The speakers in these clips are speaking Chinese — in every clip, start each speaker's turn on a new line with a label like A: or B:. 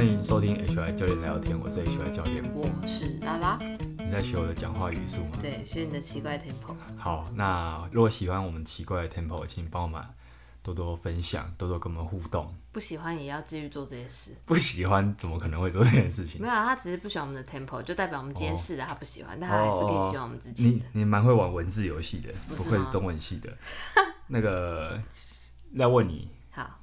A: 欢迎收听 HI 教练聊天，我是 HI 教练，
B: 我是拉拉。
A: 你在学我的讲话语速吗？
B: 对，学你的奇怪 tempo。
A: 好，那如果喜欢我们奇怪的 tempo，请帮我们多多分享，多多跟我们互动。
B: 不喜欢也要继续做这些事。
A: 不喜欢怎么可能会做这件事情？
B: 没有啊，他只是不喜欢我们的 tempo，就代表我们今天试的他不喜欢，
A: 哦、
B: 但他还是可以喜欢我们自己的。
A: 你你蛮会玩文字游戏的，不愧是中文系的。那个要问你，
B: 好，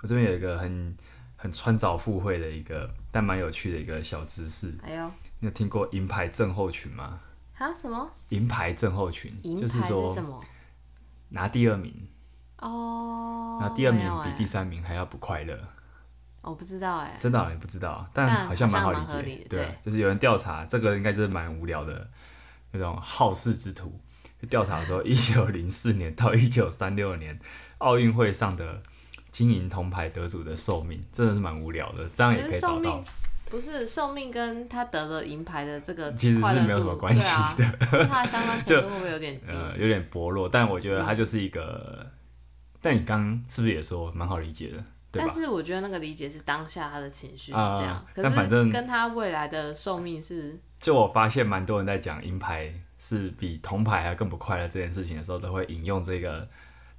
A: 我这边有一个很。很穿凿附会的一个，但蛮有趣的一个小知识。
B: 哎呦，
A: 你有听过银牌症候群吗？
B: 啊？什么？
A: 银牌症候群，就是说
B: 什么？
A: 拿第二名
B: 哦，
A: 拿第二名比第三名还要不快乐。
B: 我不知道哎，
A: 真的你不知道，但好像蛮好理解。对，就是有人调查，这个应该就是蛮无聊的那种好事之徒。调查说，一九零四年到一九三六年奥运会上的。金银铜牌得主的寿命真的是蛮无聊的，这样也可以找到。
B: 不是寿命跟他得了银牌的这个
A: 其实是没有什么关系的，
B: 啊、他的相关程度会不会有点低？
A: 呃，有点薄弱。但我觉得他就是一个。嗯、但你刚刚是不是也说蛮好理解的？
B: 但是我觉得那个理解是当下他的情绪是这样，呃、
A: 但反正
B: 跟他未来的寿命是。
A: 就我发现蛮多人在讲银牌是比铜牌还更不快乐这件事情的时候，都会引用这个。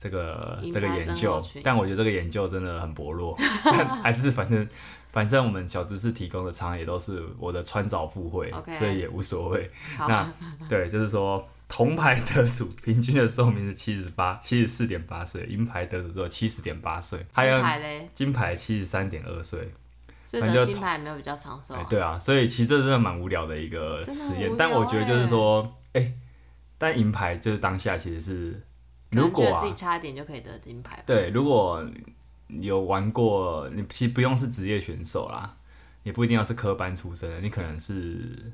A: 这个这个研究，但我觉得这个研究真的很薄弱，但 还是反正反正我们小知识提供的常也都是我的穿凿附会，Okay. 所以也无所
B: 谓。
A: 那 对，就是说铜牌得主平均的寿命是七十八七十四点八岁，银牌得主只有七十点八岁，还有金牌七十三点二岁，
B: 所以得金牌没有比较长寿、啊。
A: 对啊，所以其实这真的蛮无聊的一个实验，但我觉得就是说，哎、欸，但银牌就是当下其实是。如果啊，
B: 自己差一点就可以得金牌。
A: 对，如果有玩过，你其实不用是职业选手啦，也不一定要是科班出身的，你可能是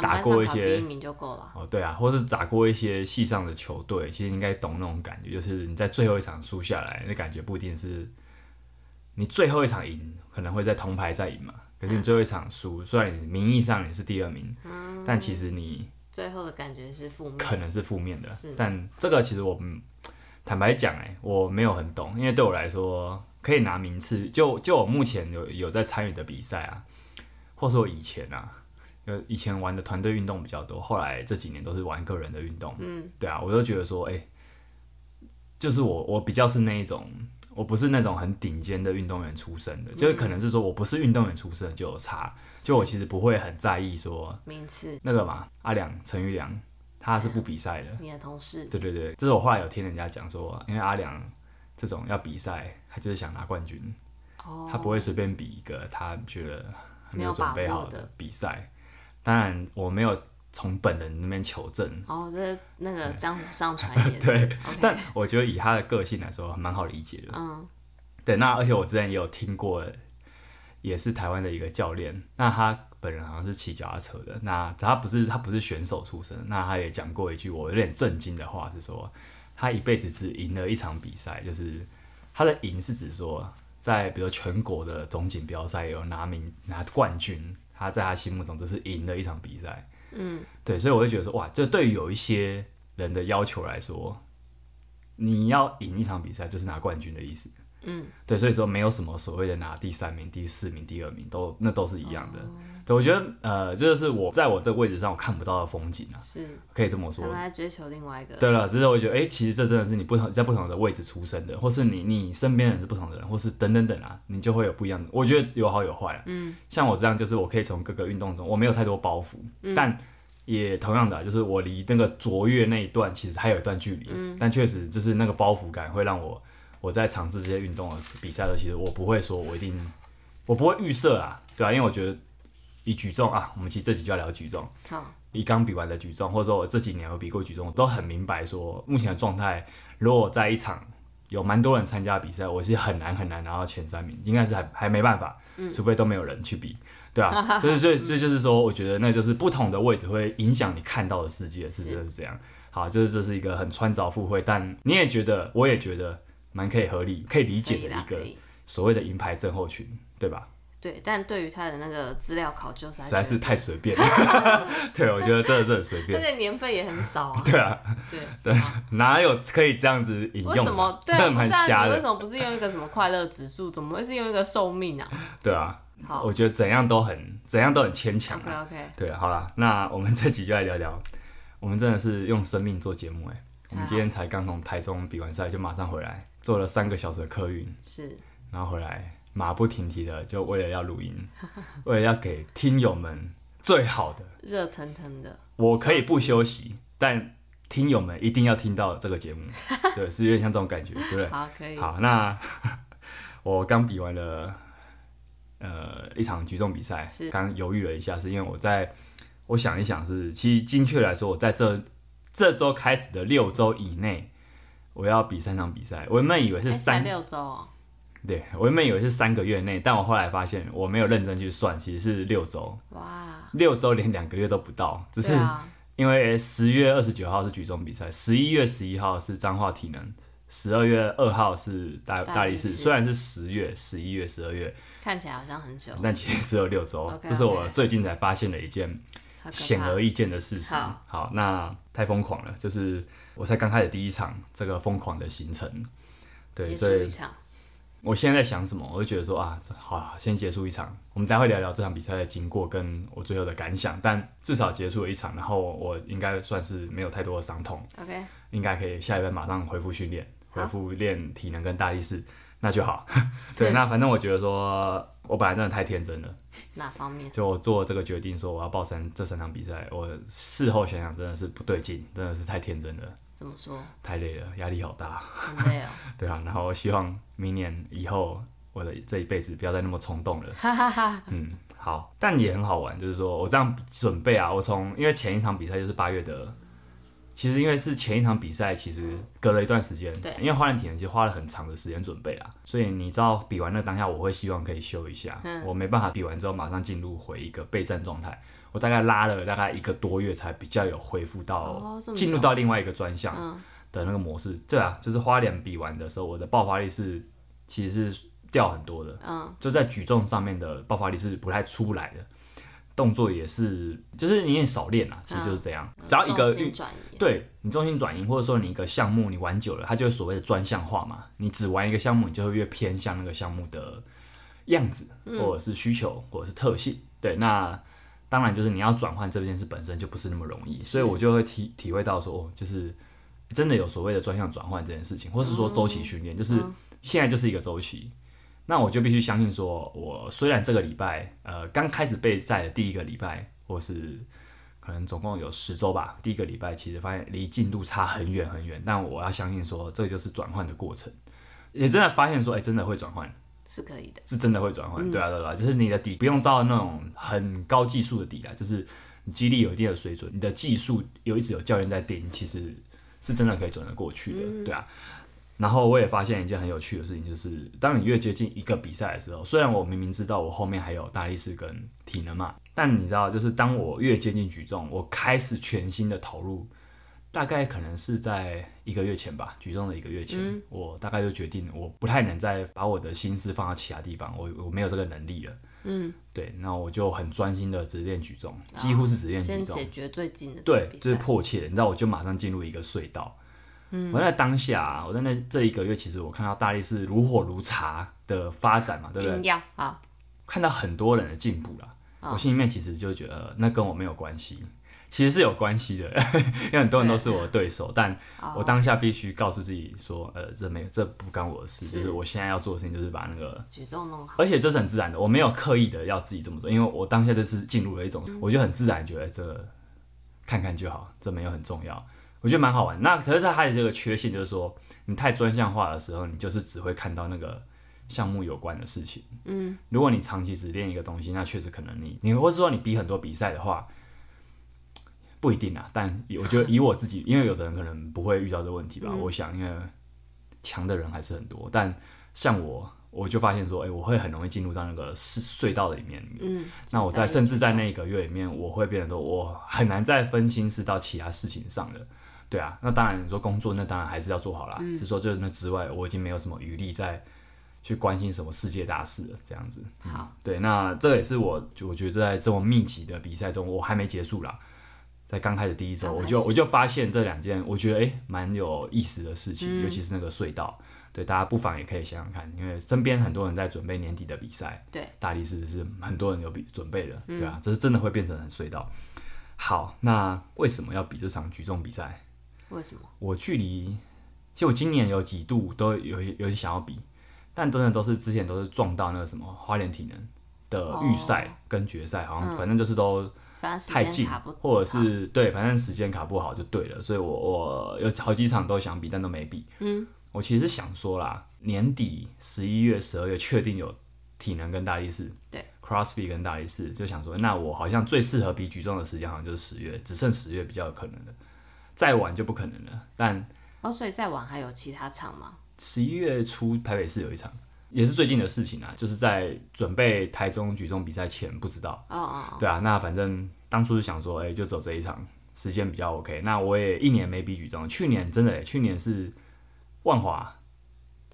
A: 打过一些
B: 第一名就够了。
A: 哦，对啊，或是打过一些系上的球队，其实应该懂那种感觉，就是你在最后一场输下来，那感觉不一定是你最后一场赢，可能会在铜牌再赢嘛。可是你最后一场输，虽然你名义上你是第二名，嗯，但其实你。
B: 最后的感觉是负面，
A: 可能是负面的，但这个其实我坦白讲，哎，我没有很懂，因为对我来说，可以拿名次，就就我目前有有在参与的比赛啊，或者说以前啊，有以前玩的团队运动比较多，后来这几年都是玩个人的运动，嗯，对啊，我都觉得说，哎，就是我我比较是那一种。我不是那种很顶尖的运动员出身的，嗯、就是可能是说我不是运动员出身就有差，就我其实不会很在意说
B: 名次
A: 那个嘛。阿良陈玉良他是不比赛的，
B: 你的同事。
A: 对对对，这是我后来有听人家讲说，因为阿良这种要比赛，他就是想拿冠军，哦、他不会随便比一个他觉得没有准备好的比赛。当然我没有。从本人那边求证。
B: 哦，这那个江湖上传言 对
A: 但我觉得以他的个性来说，蛮好理解的。嗯，对，那而且我之前也有听过，也是台湾的一个教练，那他本人好像是骑脚踏车的，那他不是他不是选手出身，那他也讲过一句我有点震惊的话，是说他一辈子只赢了一场比赛，就是他的赢是指说在比如全国的总锦标赛有拿名拿冠军，他在他心目中只是赢了一场比赛。嗯，对，所以我会觉得说，哇，就对于有一些人的要求来说，你要赢一场比赛就是拿冠军的意思。嗯，对，所以说没有什么所谓的拿第三名、第四名、第二名，都那都是一样的。哦、对，我觉得，呃，这就是我在我这个位置上我看不到的风景啊，是可以这么说。
B: 他们在追求另外一个。
A: 对了，只是我觉得，哎、欸，其实这真的是你不同在不同的位置出生的，或是你你身边人是不同的人，或是等等等啊，你就会有不一样的。我觉得有好有坏啊。嗯，像我这样，就是我可以从各个运动中，我没有太多包袱，嗯、但也同样的、啊，就是我离那个卓越那一段其实还有一段距离。嗯，但确实就是那个包袱感会让我。我在尝试这些运动的比赛的时候，其实我不会说我一定，我不会预设啊，对啊，因为我觉得以举重啊，我们其实这集就要聊举重。好，以刚比完的举重，或者说我这几年有比过举重，我都很明白说，目前的状态，如果在一场有蛮多人参加比赛，我是很难很难拿到前三名，应该是还还没办法，除非都没有人去比，对啊，所以所以所以就是说，我觉得那就是不同的位置会影响你看到的世界，是真的是这样。好，就是这是一个很穿凿附会，但你也觉得，我也觉得。蛮可以合理、可以理解的一个所谓的银牌症候群，对吧？
B: 对，但对于他的那个资料考究实
A: 在是太随便 了。对，我觉得真的是很随便。
B: 而且年份也很少啊。
A: 对啊，对对，哪有可以这样子引用？
B: 为什么？对啊，
A: 蛮瞎的。
B: 为什么不是用一个什么快乐指数？怎么会是用一个寿命啊？
A: 对啊，
B: 好，
A: 我觉得怎样都很怎样都很牵强。
B: OK OK。
A: 对，好了，那我们这集就来聊聊，我们真的是用生命做节目哎。我们今天才刚从台中比完赛，就马上回来，坐了三个小时的客运，
B: 是，
A: 然后回来马不停蹄的，就为了要录音，为了要给听友们最好的，
B: 热腾腾的。
A: 我可以不休息，但听友们一定要听到这个节目，对，是有点像这种感觉，对不对？
B: 好，可以。
A: 好，那 我刚比完了，呃，一场举重比赛，刚犹豫了一下，是因为我在，我想一想是，其实精确来说，我在这。这周开始的六周以内，我要比三场比赛。我原本以为是三
B: 六周哦，
A: 对，我原本以为是三个月内，但我后来发现我没有认真去算，其实是六周。
B: 哇，
A: 六周连两个月都不到，只是因为十月二十九号是举重比赛，十一月十一号是彰化体能，十二月二号是大大力士。虽然是十月、十一月、十二月，
B: 看起来好像很久，
A: 但其实只有六周。Okay, okay. 这是我最近才发现的一件。显而易见的事实。好，好，那太疯狂了，就是我才刚开始第一场这个疯狂的行程，对，所以我现在在想什么，我就觉得说啊，好啊，先结束一场，我们待会聊聊这场比赛的经过跟我最后的感想，但至少结束了一场，然后我应该算是没有太多的伤痛
B: ，OK，
A: 应该可以下一班马上恢复训练，恢复练体能跟大力士，那就好。对，那反正我觉得说。我本来真的太天真了，
B: 哪方面？
A: 就我做这个决定，说我要报三这三场比赛，我事后想想真的是不对劲，真的是太天真了。
B: 怎么说？
A: 太累了，压力好大。
B: 很累哦。
A: 对啊，然后希望明年以后我的这一辈子不要再那么冲动了。嗯，好，但也很好玩，就是说我这样准备啊，我从因为前一场比赛就是八月的。其实因为是前一场比赛，其实隔了一段时间，对，因为花莲体能其实花了很长的时间准备啊，所以你知道比完那当下，我会希望可以休一下，嗯，我没办法比完之后马上进入回一个备战状态，我大概拉了大概一个多月才比较有恢复到进入到另外一个专项的那个模式，对啊，就是花莲比完的时候，我的爆发力是其实是掉很多的，嗯，就在举重上面的爆发力是不太出来的。动作也是，就是你也少练啊，其实就是这样。只要一个运，对你重心转移，或者说你一个项目你玩久了，它就是所谓的专项化嘛。你只玩一个项目，你就会越偏向那个项目的样子，或者是需求，或者是特性。对，那当然就是你要转换这件事本身就不是那么容易，所以我就会体体会到说，就是真的有所谓的专项转换这件事情，或是说周期训练，就是现在就是一个周期。那我就必须相信说，我虽然这个礼拜，呃，刚开始备赛的第一个礼拜，或是可能总共有十周吧，第一个礼拜其实发现离进度差很远很远，但我要相信说，这就是转换的过程，也真的发现说，哎、欸，真的会转换，
B: 是可以的，
A: 是真的会转换，对啊，对啊，就是你的底不用造那种很高技术的底啊，就是你肌力有一定的水准，你的技术有一直有教练在盯，其实是真的可以转得过去的，对啊。然后我也发现一件很有趣的事情，就是当你越接近一个比赛的时候，虽然我明明知道我后面还有大力士跟体能嘛，但你知道，就是当我越接近举重，我开始全心的投入，大概可能是在一个月前吧，举重的一个月前，嗯、我大概就决定我不太能再把我的心思放到其他地方，我我没有这个能力了。嗯，对，那我就很专心的只练举重，几乎是只练举重，
B: 先解决最近的
A: 对，这是迫切的，你知道，我就马上进入一个隧道。嗯、我在当下、啊，我在那这一个月，其实我看到大力士如火如茶的发展嘛，对不对？看到很多人的进步了，哦、我心里面其实就觉得那跟我没有关系，其实是有关系的，因为很多人都是我的对手，对。但我当下必须告诉自己说，呃，这没这不干我的事，就是我现在要做的事情就是把那个
B: 举重弄好，
A: 而且这是很自然的，我没有刻意的要自己这么做，因为我当下就是进入了一种，嗯、我就很自然觉得这、看看就好，这没有很重要。我觉得蛮好玩，那可是它的这个缺陷就是说，你太专项化的时候，你就是只会看到那个项目有关的事情。嗯，如果你长期只练一个东西，那确实可能你你或是说你比很多比赛的话，不一定啊。但我觉得以我自己，因为有的人可能不会遇到这个问题吧。嗯、我想，因为强的人还是很多，但像我。我就发现说，哎、欸，我会很容易进入到那个隧隧道的里面。嗯，那我在甚至在那一个月里面，我会变得说，我很难再分心思到其他事情上了。对啊，那当然你说工作，那当然还是要做好啦。嗯、只是说就是那之外，我已经没有什么余力再去关心什么世界大事了。这样子。好、嗯，对，那这也是我，就我觉得在这么密集的比赛中，我还没结束啦。在刚开始第一周，我就我就发现这两件我觉得哎蛮、欸、有意思的事情，
B: 嗯、
A: 尤其是那个隧道，对大家不妨也可以想想看，因为身边很多人在准备年底的比赛，
B: 对，
A: 大力士是很多人有比准备的，
B: 嗯、
A: 对啊，这是真的会变成很隧道。好，那为什么要比这场举重比赛？
B: 为什么？
A: 我距离，其实我今年有几度都有有些想要比，但真的都是之前都是撞到那个什么花莲体能的预赛跟决赛，好像反正就是都太近，或者是对，反正时间卡不好就对了。所以我我有好几场都想比，但都没比。嗯，我其实是想说啦，年底十一月、十二月确定有体能跟大力士，
B: 对
A: ，CrossFit 跟大力士，就想说，那我好像最适合比举重的时间好像就是十月，只剩十月比较有可能的。再晚就不可能了，但
B: 哦，所以再晚还有其他场吗？
A: 十一月初台北市有一场，也是最近的事情啊，就是在准备台中举重比赛前，不知道。哦哦哦。对啊，那反正当初是想说，哎、欸，就走这一场，时间比较 OK。那我也一年没比举重，去年真的、欸，去年是万华，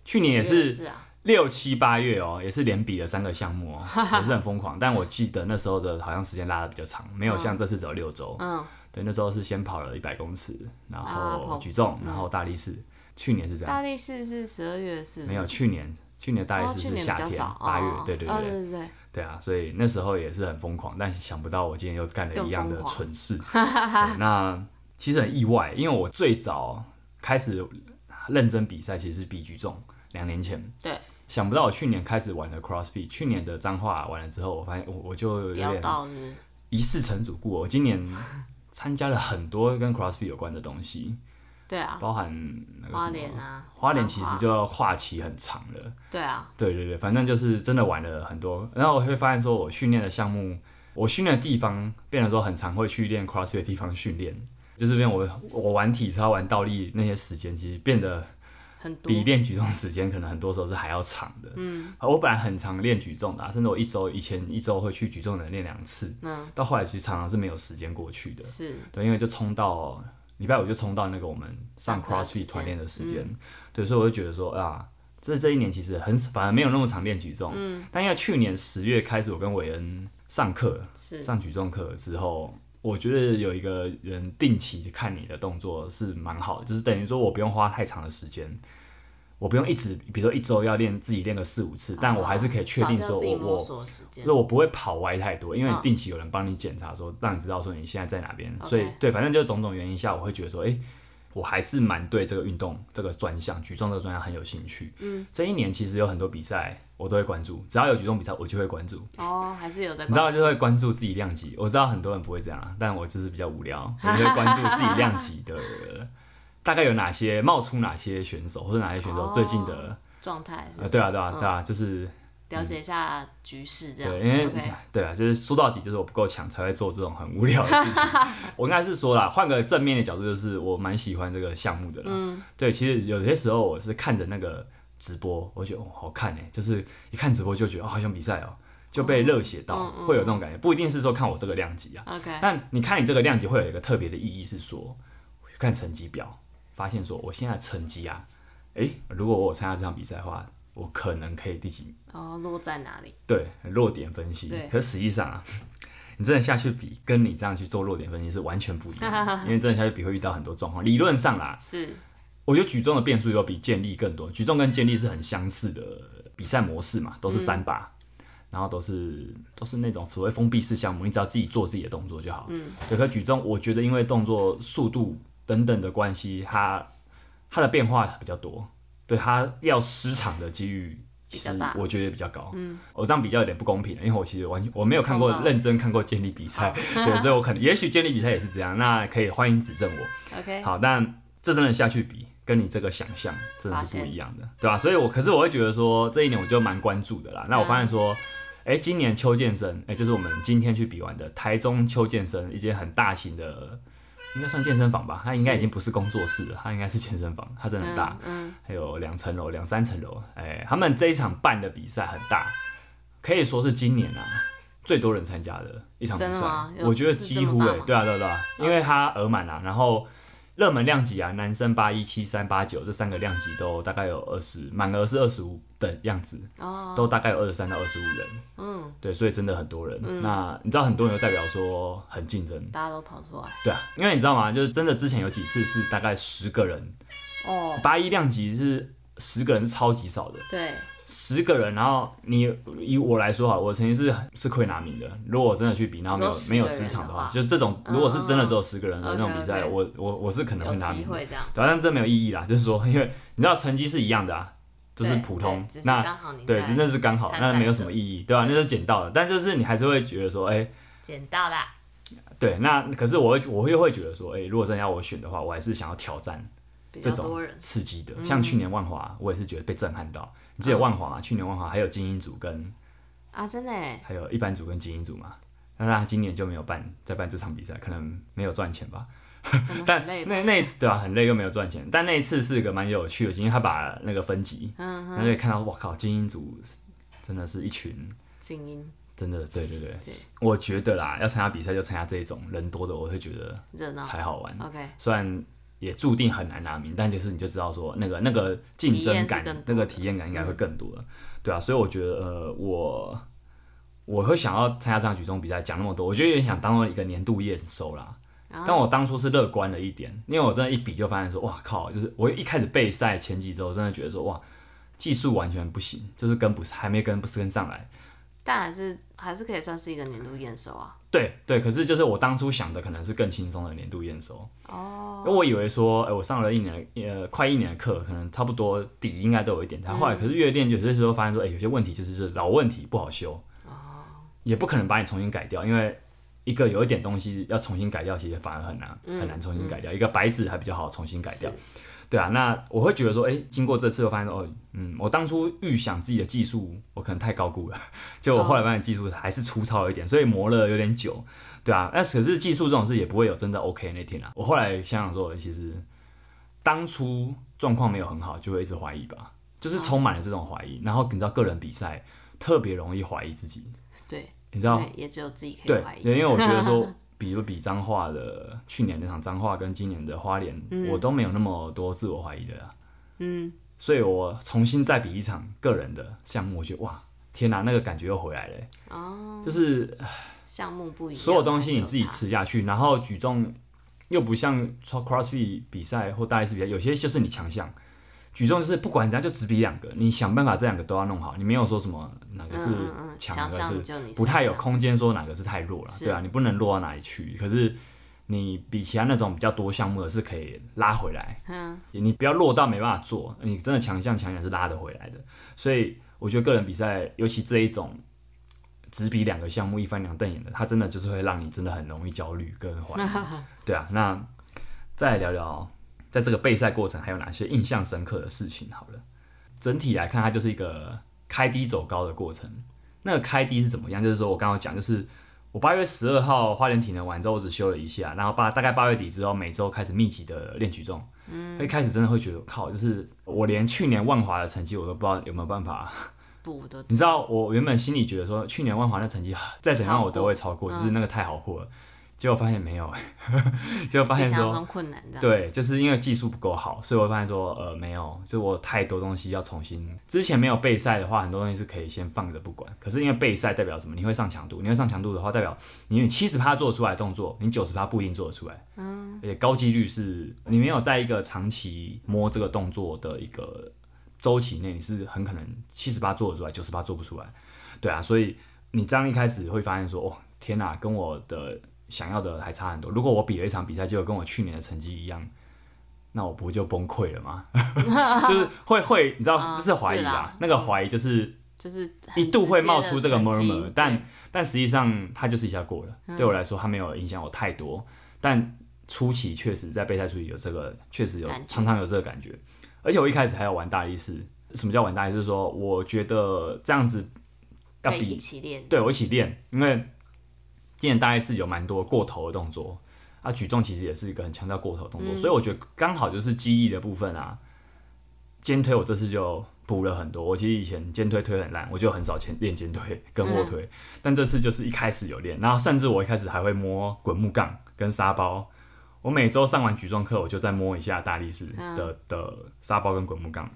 A: 去年也是六七八月哦、喔，也是连比了三个项目哦、喔，也是很疯狂。但我记得那时候的好像时间拉的比较长，没有像这次只有六周。嗯。对，那时候是先跑了一百公尺，然后举重，然后大力士。去年是这样。大
B: 力士是十二月是？
A: 没有，去年去年大力士是夏天八月，对对对对对对啊，所以那时候也是很疯狂，但想不到我今天又干了一样的蠢事。那其实很意外，因为我最早开始认真比赛其实是比举重，两年前。对。想不到我去年开始玩了 CrossFit，去年的脏话完了之后，我发现我我就有点一试成主顾。我今年。参加了很多跟 CrossFit 有关的东西，
B: 对啊，
A: 包含那个
B: 花莲啊，
A: 花莲其实就话期很长了，
B: 对啊，
A: 对对对，反正就是真的玩了很多，然后我会发现说，我训练的项目，我训练的地方，变得说很常会去练 CrossFit 的地方训练，就是变我我玩体操、玩倒立那些时间，其实变得。比练举重时间可能很多时候是还要长的。嗯，我本来很常练举重的、啊，甚至我一周以前一周会去举重的练两次。嗯，到后来其实常常是没有时间过去的。是，对，因为就冲到礼拜五就冲到那个我们上 CrossFit 团练的时间。嗯、对，所以我就觉得说啊，这这一年其实很反而没有那么常练举重。嗯，但因为去年十月开始我跟韦恩上课，上举重课之后，我觉得有一个人定期看你的动作是蛮好的，就是等于说我不用花太长的时间。我不用一直，比如说一周要练自己练个四五次，但我还是可以确定说我我，所以我不会跑歪太多，因为定期有人帮你检查说，让你知道说你现在在哪边。所以对，反正就种种原因下，我会觉得说，哎，我还是蛮对这个运动这个专项举重这个专项很有兴趣。嗯，这一年其实有很多比赛我都会关注，只要有举重比赛我就会关注。
B: 哦，还是有的。
A: 你知道就会关注自己量级，我知道很多人不会这样，但我就是比较无聊，我就会关注自己量级的。大概有哪些冒出哪些选手，或者哪些选手最近的
B: 状态？
A: 呃，对啊，对啊，对啊，就是
B: 了解一下局势这样。
A: 对，因为对啊，就是说到底就是我不够强，才会做这种很无聊的事情。我应该是说啦，换个正面的角度，就是我蛮喜欢这个项目的啦。嗯，对，其实有些时候我是看着那个直播，我觉得哦好看哎，就是一看直播就觉得哦好像比赛哦，就被热血到，会有那种感觉。不一定是说看我这个量级啊，OK，但你看你这个量级会有一个特别的意义，是说看成绩表。发现说，我现在成绩啊，诶、欸，如果我有参加这场比赛的话，我可能可以第几名？
B: 哦，落在哪里？
A: 对，落点分析。对。可实际上啊，你真的下去比，跟你这样去做落点分析是完全不一样的。因为真的下去比会遇到很多状况。理论上啦，是。我觉得举重的变数有比健力更多。举重跟健力是很相似的比赛模式嘛，都是三把，嗯、然后都是都是那种所谓封闭式项目，你只要自己做自己的动作就好。嗯。对，可举重，我觉得因为动作速度。等等的关系，它它的变化比较多，对它要失场的几率，其实我觉得比较高。嗯，我这样比较有点不公平，因为我其实完全我没有看过认真看过建立比赛，对，所以我可能也许建立比赛也是这样，那可以欢迎指正我。OK，好，但这真的下去比，跟你这个想象真的是不一样的，对吧？所以我可是我会觉得说这一年我就蛮关注的啦。那我发现说，哎、欸，今年邱健生，哎、欸，就是我们今天去比完的台中邱健生，一间很大型的。应该算健身房吧，它应该已经不是工作室了，它应该是健身房，它真的很大，嗯，还有两层楼、两三层楼，哎，他们这一场办的比赛很大，可以说是今年啊最多人参加的一场比赛，我觉得几乎哎，对啊对啊对啊，因为它额满啊，然后热门量级啊，男生八一、七三、八九这三个量级都大概有二十，满额是二十五的样子，哦，都大概有二十三到二十五人，嗯，对，所以真的很多人。嗯、那你知道很多人就代表说很竞争，
B: 大家都跑出来。
A: 对啊，因为你知道吗？就是真的之前有几次是大概十个人，哦，八一量级是十个人是超级少的，
B: 对。
A: 十个人，然后你以我来说哈，我曾经是是可以拿名的。如果我真的去比，然后没有没有十场的话，就是这种，如果是真的只有十个人的那种比赛，我我我是可能会拿名的。对，但这没有意义啦，就是说，因为你知道成绩是一样的啊，就是普通，那对，那是刚好，那没有什么意义，对吧？那是捡到的，但就是你还是会觉得说，哎，
B: 捡到了。
A: 对，那可是我会我会会觉得说，哎，如果真的要我选的话，我还是想要挑战这种刺激的，像去年万华，我也是觉得被震撼到。你记得万华啊？去年万华还有精英组跟
B: 啊，真的，
A: 还有一般组跟精英组嘛。但是他今年就没有办在办这场比赛，可能没有赚钱吧。但那那一次对吧，很累又没有赚钱。但那一次是一个蛮有趣的，因为他把那个分级，嗯哼，可以看到，我靠，精英组真的是一群
B: 精英，
A: 真的，对对对。我觉得啦，要参加比赛就参加这种人多的，我会觉得
B: 热闹
A: 才好玩。
B: OK，
A: 虽然。也注定很难拿名，但就是你就知道说那个那个竞争感，那个体验感应该会更多了，嗯、对啊，所以我觉得呃我我会想要参加这场举重比赛，讲那么多，我觉得有点想当做一个年度验收啦。嗯、但我当初是乐观了一点，因为我真的一比就发现说哇靠，就是我一开始备赛前几周真的觉得说哇技术完全不行，就是跟不上，还没跟不是跟上来。
B: 但还是还是可以算是一个年度验收啊。
A: 对对，可是就是我当初想的可能是更轻松的年度验收哦。因为我以为说，哎，我上了一年呃快一年的课，可能差不多底应该都有一点。但后来可是越练，有些时候发现说，哎，有些问题就是是老问题不好修哦，也不可能把你重新改掉，因为一个有一点东西要重新改掉，其实反而很难很难重新改掉。一个白纸还比较好重新改掉。对啊，那我会觉得说，哎，经过这次，我发现哦，嗯，我当初预想自己的技术，我可能太高估了，结果我后来发现技术还是粗糙一点，所以磨了有点久，对啊，那可是技术这种事也不会有真的 OK 那天啊。我后来想想说，其实当初状况没有很好，就会一直怀疑吧，就是充满了这种怀疑。然后你知道，个人比赛特别容易怀疑自己，
B: 对，
A: 你知道，
B: 也只有自己可以怀疑，
A: 对，因为我觉得说。比如比彰化的去年那场彰化跟今年的花莲，嗯、我都没有那么多自我怀疑的啦。嗯，所以我重新再比一场个人的项目，我觉得哇，天哪，那个感觉又回来了。哦，就是
B: 项目不一样，
A: 所有东西你自己吃下去，然后举重又不像 CrossFit 比赛或大力士比赛，有些就是你强项。举重就是不管人家就只比两个，你想办法这两个都要弄好，你没有说什么哪个是强，哪个是不太有空间说哪个是太弱了，对啊，你不能弱到哪里去。可是你比其他那种比较多项目的是可以拉回来，嗯，你不要弱到没办法做，你真的强项强项是拉得回来的。所以我觉得个人比赛，尤其这一种只比两个项目一翻两瞪眼的，它真的就是会让你真的很容易焦虑跟怀疑。对啊，那再来聊聊。在这个备赛过程，还有哪些印象深刻的事情？好了，整体来看，它就是一个开低走高的过程。那个开低是怎么样？就是说我刚刚讲，就是我八月十二号花莲体能完之后，我只休了一下，然后八大概八月底之后，每周开始密集的练举重。嗯，一开始真的会觉得靠，就是我连去年万华的成绩我都不知道有没有办法
B: 补的。
A: 你知道，我原本心里觉得说，去年万华那成绩再怎样我都会超过，就是那个太好过了。结果发现没有，结果发现说，对，就是因为技术不够好，所以我发现说，呃，没有，就我太多东西要重新。之前没有备赛的话，很多东西是可以先放着不管。可是因为备赛代表什么？你会上强度，你会上强度的话，代表你七十趴做出来动作，你九十趴不一定做得出来。嗯。而且高几率是你没有在一个长期摸这个动作的一个周期内，你是很可能七十趴做得出来，九十趴做不出来。对啊，所以你这样一开始会发现说，哦，天哪，跟我的。想要的还差很多。如果我比了一场比赛，结果跟我去年的成绩一样，那我不就崩溃了吗？就是会会，你知道，这是怀疑吧？那个怀疑就是就是一度会冒出这个 murmur，但但实际上它就是一下过了。对我来说，它没有影响我太多。但初期确实在备赛初期有这个，确实有常常有这个感觉。而且我一开始还有玩大力士。什么叫玩大力士？就是说，我觉得这样子要比
B: 一起练，
A: 对我一起练，因为。今年大概是有蛮多过头的动作，啊，举重其实也是一个很强调过头的动作，嗯、所以我觉得刚好就是肌力的部分啊，肩推我这次就补了很多。我其实以前肩推推很烂，我就很少前练肩推跟卧推，嗯、但这次就是一开始有练，然后甚至我一开始还会摸滚木杠跟沙包，我每周上完举重课，我就再摸一下大力士的、嗯、的沙包跟滚木杠，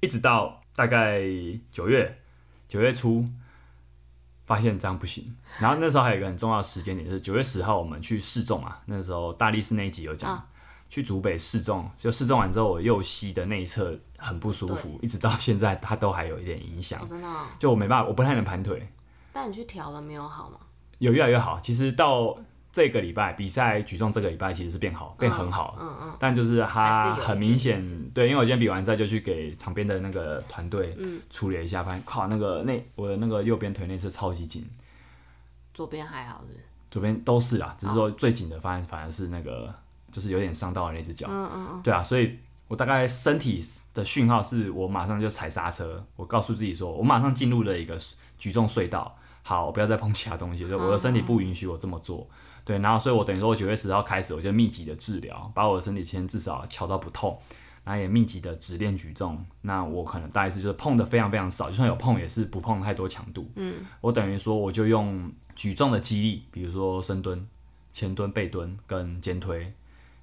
A: 一直到大概九月九月初，发现这样不行。然后那时候还有一个很重要的时间点，就是九月十号我们去试种啊。那时候大力士那一集有讲，啊、去竹北试种，就试种完之后，我右膝的内侧很不舒服，一直到现在它都还有一点影响、哦。真的、哦？就我没办法，我不太能盘腿。
B: 但你去调了没有好吗？
A: 有越来越好。其实到。这个礼拜比赛举重，这个礼拜其实是变好，变很好。嗯嗯。但就是他很明显，对，因为我今天比完赛就去给场边的那个团队处理一下，发现靠那个那我的那个右边腿内侧超级紧。
B: 左边还好是？
A: 左边都是啦，只是说最紧的发现反而是那个就是有点伤到了那只脚。嗯嗯嗯。对啊，所以我大概身体的讯号是我马上就踩刹车，我告诉自己说，我马上进入了一个举重隧道，好，我不要再碰其他东西，就我的身体不允许我这么做。对，然后所以，我等于说，我九月十号开始，我就密集的治疗，把我的身体先至少敲到不痛，然后也密集的只练举重。那我可能大概是就是碰的非常非常少，就算有碰，也是不碰太多强度。嗯，我等于说，我就用举重的肌力，比如说深蹲、前蹲、背蹲跟肩推，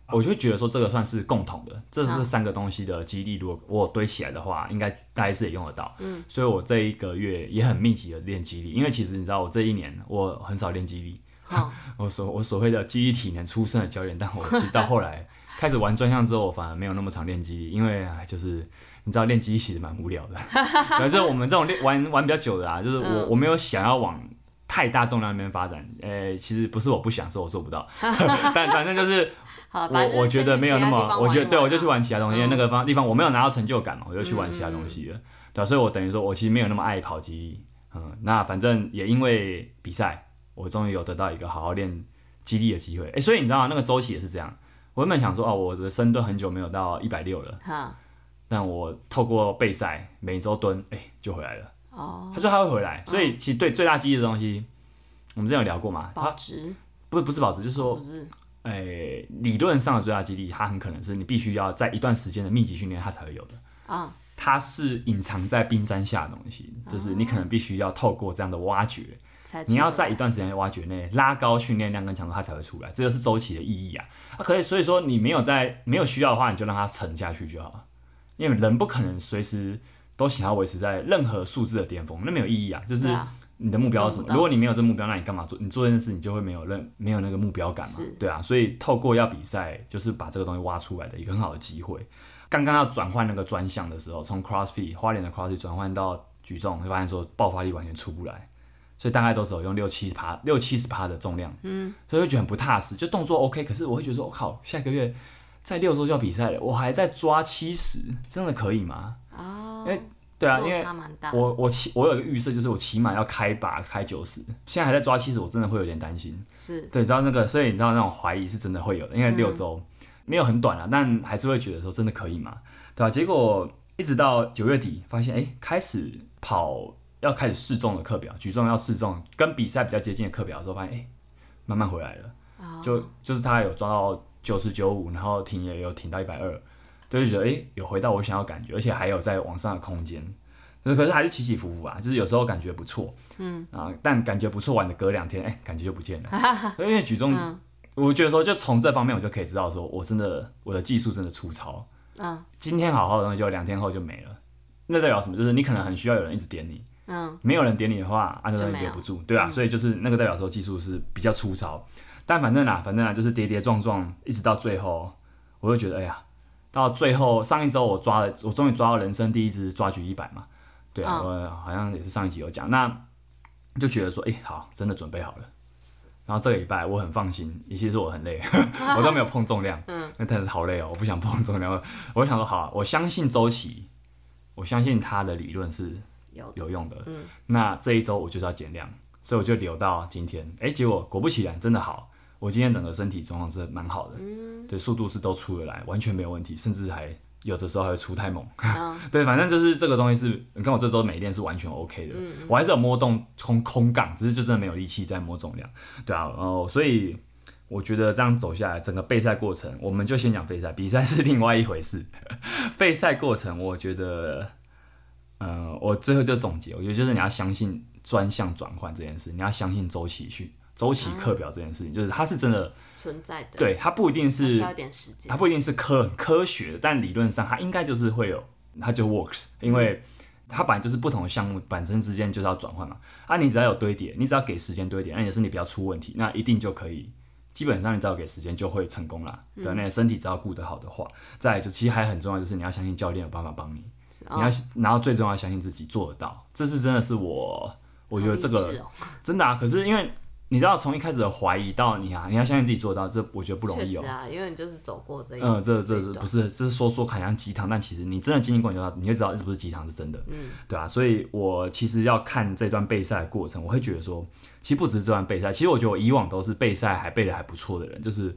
A: 我就觉得说这个算是共同的，这是三个东西的肌力，如果我堆起来的话，应该大概是也用得到。嗯，所以我这一个月也很密集的练肌力，因为其实你知道，我这一年我很少练肌力。我所我所谓的记忆体能出身的教练，但我其实到后来 开始玩专项之后，我反而没有那么常练记忆，因为就是你知道练肌力其实蛮无聊的。反正我们这种练玩玩比较久的啊，就是我、嗯、我没有想要往太大重量那边发展。呃、欸，其实不是我不想，是我做不到。但反正就是我我觉得没有那么，我觉得对我就去玩其他东西，因为那个方地方我没有拿到成就感嘛，我就去玩其他东西了。对，所以我等于说我其实没有那么爱跑肌力。嗯，那反正也因为比赛。我终于有得到一个好好练肌力的机会，哎、欸，所以你知道吗？那个周期也是这样。我原本想说，哦，我的深蹲很久没有到一百六了，哈但我透过备赛每周蹲，哎、欸，就回来了。哦，他说他会回来，所以其实对最大肌力的东西，我们之前有聊过嘛？保值？不是不是保值，就是说，哎、欸，理论上的最大肌力，它很可能是你必须要在一段时间的密集训练，它才会有的。啊、哦，它是隐藏在冰山下的东西，就是你可能必须要透过这样的挖掘。你要在一段时间的挖掘内拉高训练量跟强度，它才会出来，这个是周期的意义啊。啊，可以，所以说你没有在没有需要的话，你就让它沉下去就好了。因为人不可能随时都想要维持在任何数字的巅峰，那没有意义啊。就是你的目标是什么？如果你没有这目标，那你干嘛做？你做这件事，你就会没有任没有那个目标感嘛？对啊。所以透过要比赛，就是把这个东西挖出来的一个很好的机会。刚刚要转换那个专项的时候，从 CrossFit 花莲的 CrossFit 转换到举重，会发现说爆发力完全出不来。所以大概都只有用六七十趴、六七十趴的重量，嗯，所以会觉得很不踏实。就动作 OK，可是我会觉得说，我靠，下个月在六周就要比赛了，我还在抓七十，真的可以吗？哦，因为对啊，因为我我起我有一个预设，就是我起码要开把开九十，现在还在抓七十，我真的会有点担心。是对，你知道那个，所以你知道那种怀疑是真的会有的，因为六周没有很短啊，但还是会觉得说真的可以吗？对吧？结果一直到九月底，发现哎、欸，开始跑。要开始试重的课表，举重要试重，跟比赛比较接近的课表的时候，发现哎、欸，慢慢回来了，oh. 就就是他有抓到九十九五，然后停也有停到一百二，就觉得哎、欸，有回到我想要感觉，而且还有在往上的空间，可是还是起起伏伏啊，就是有时候感觉不错，嗯。啊，但感觉不错完的隔两天，哎、欸，感觉就不见了，因为举重，嗯、我觉得说就从这方面我就可以知道说我真的我的技术真的粗糙，嗯，今天好好的东西就两天后就没了，那代表什么？就是你可能很需要有人一直点你。嗯，没有人点你的话，按照你留不住，对啊，嗯、所以就是那个代表说技术是比较粗糙，但反正啊，反正啊，就是跌跌撞撞，一直到最后，我就觉得，哎呀，到最后上一周我抓了，我终于抓到人生第一只抓举一百嘛，对啊，嗯、我好像也是上一集有讲，那就觉得说，哎，好，真的准备好了，然后这个礼拜我很放心，尤其实我很累，我都没有碰重量，嗯，那但是好累哦，我不想碰重量，我想说好，我相信周琦，我相信他的理论是。有有用的，嗯，那这一周我就是要减量，所以我就留到今天，哎、欸，结果果不其然，真的好，我今天整个身体状况是蛮好的，嗯，对，速度是都出得来，完全没有问题，甚至还有的时候还会出太猛，哦、对，反正就是这个东西是，你看我这周每练是完全 OK 的，嗯、我还是有摸动空空杠，只是就真的没有力气在摸重量，对啊，然后所以我觉得这样走下来，整个备赛过程，我们就先讲备赛，比赛是另外一回事，备赛过程我觉得。嗯，我最后就总结，我觉得就是你要相信专项转换这件事，你要相信周期去周周期课表这件事情，就是它是真的
B: 存在的。
A: 对，它不一定是
B: 需要点时间，
A: 它不一定是科科学，但理论上它应该就是会有，它就 works，因为它本来就是不同的项目本身之间就是要转换嘛。啊，你只要有堆叠，你只要给时间堆叠，而且是你不要出问题，那一定就可以。基本上你只要给时间就会成功啦。对，那个身体只要顾得好的话，再来就其实还很重要，就是你要相信教练有办法帮你，你要然后最重要相信自己做得到，这是真的是我。我觉得这个 真的啊，可是因为你知道，从一开始的怀疑到你啊，你要相信自己做到，这我觉得不容易哦。
B: 啊，因为你就是走过这一
A: 嗯，这这这不是，这是说说好像鸡汤，但其实你真的经历过，你就知道，你就知道是不是鸡汤是真的。嗯，对啊，所以我其实要看这段备赛的过程，我会觉得说，其实不只是这段备赛，其实我觉得我以往都是备赛还备的还不错的人，就是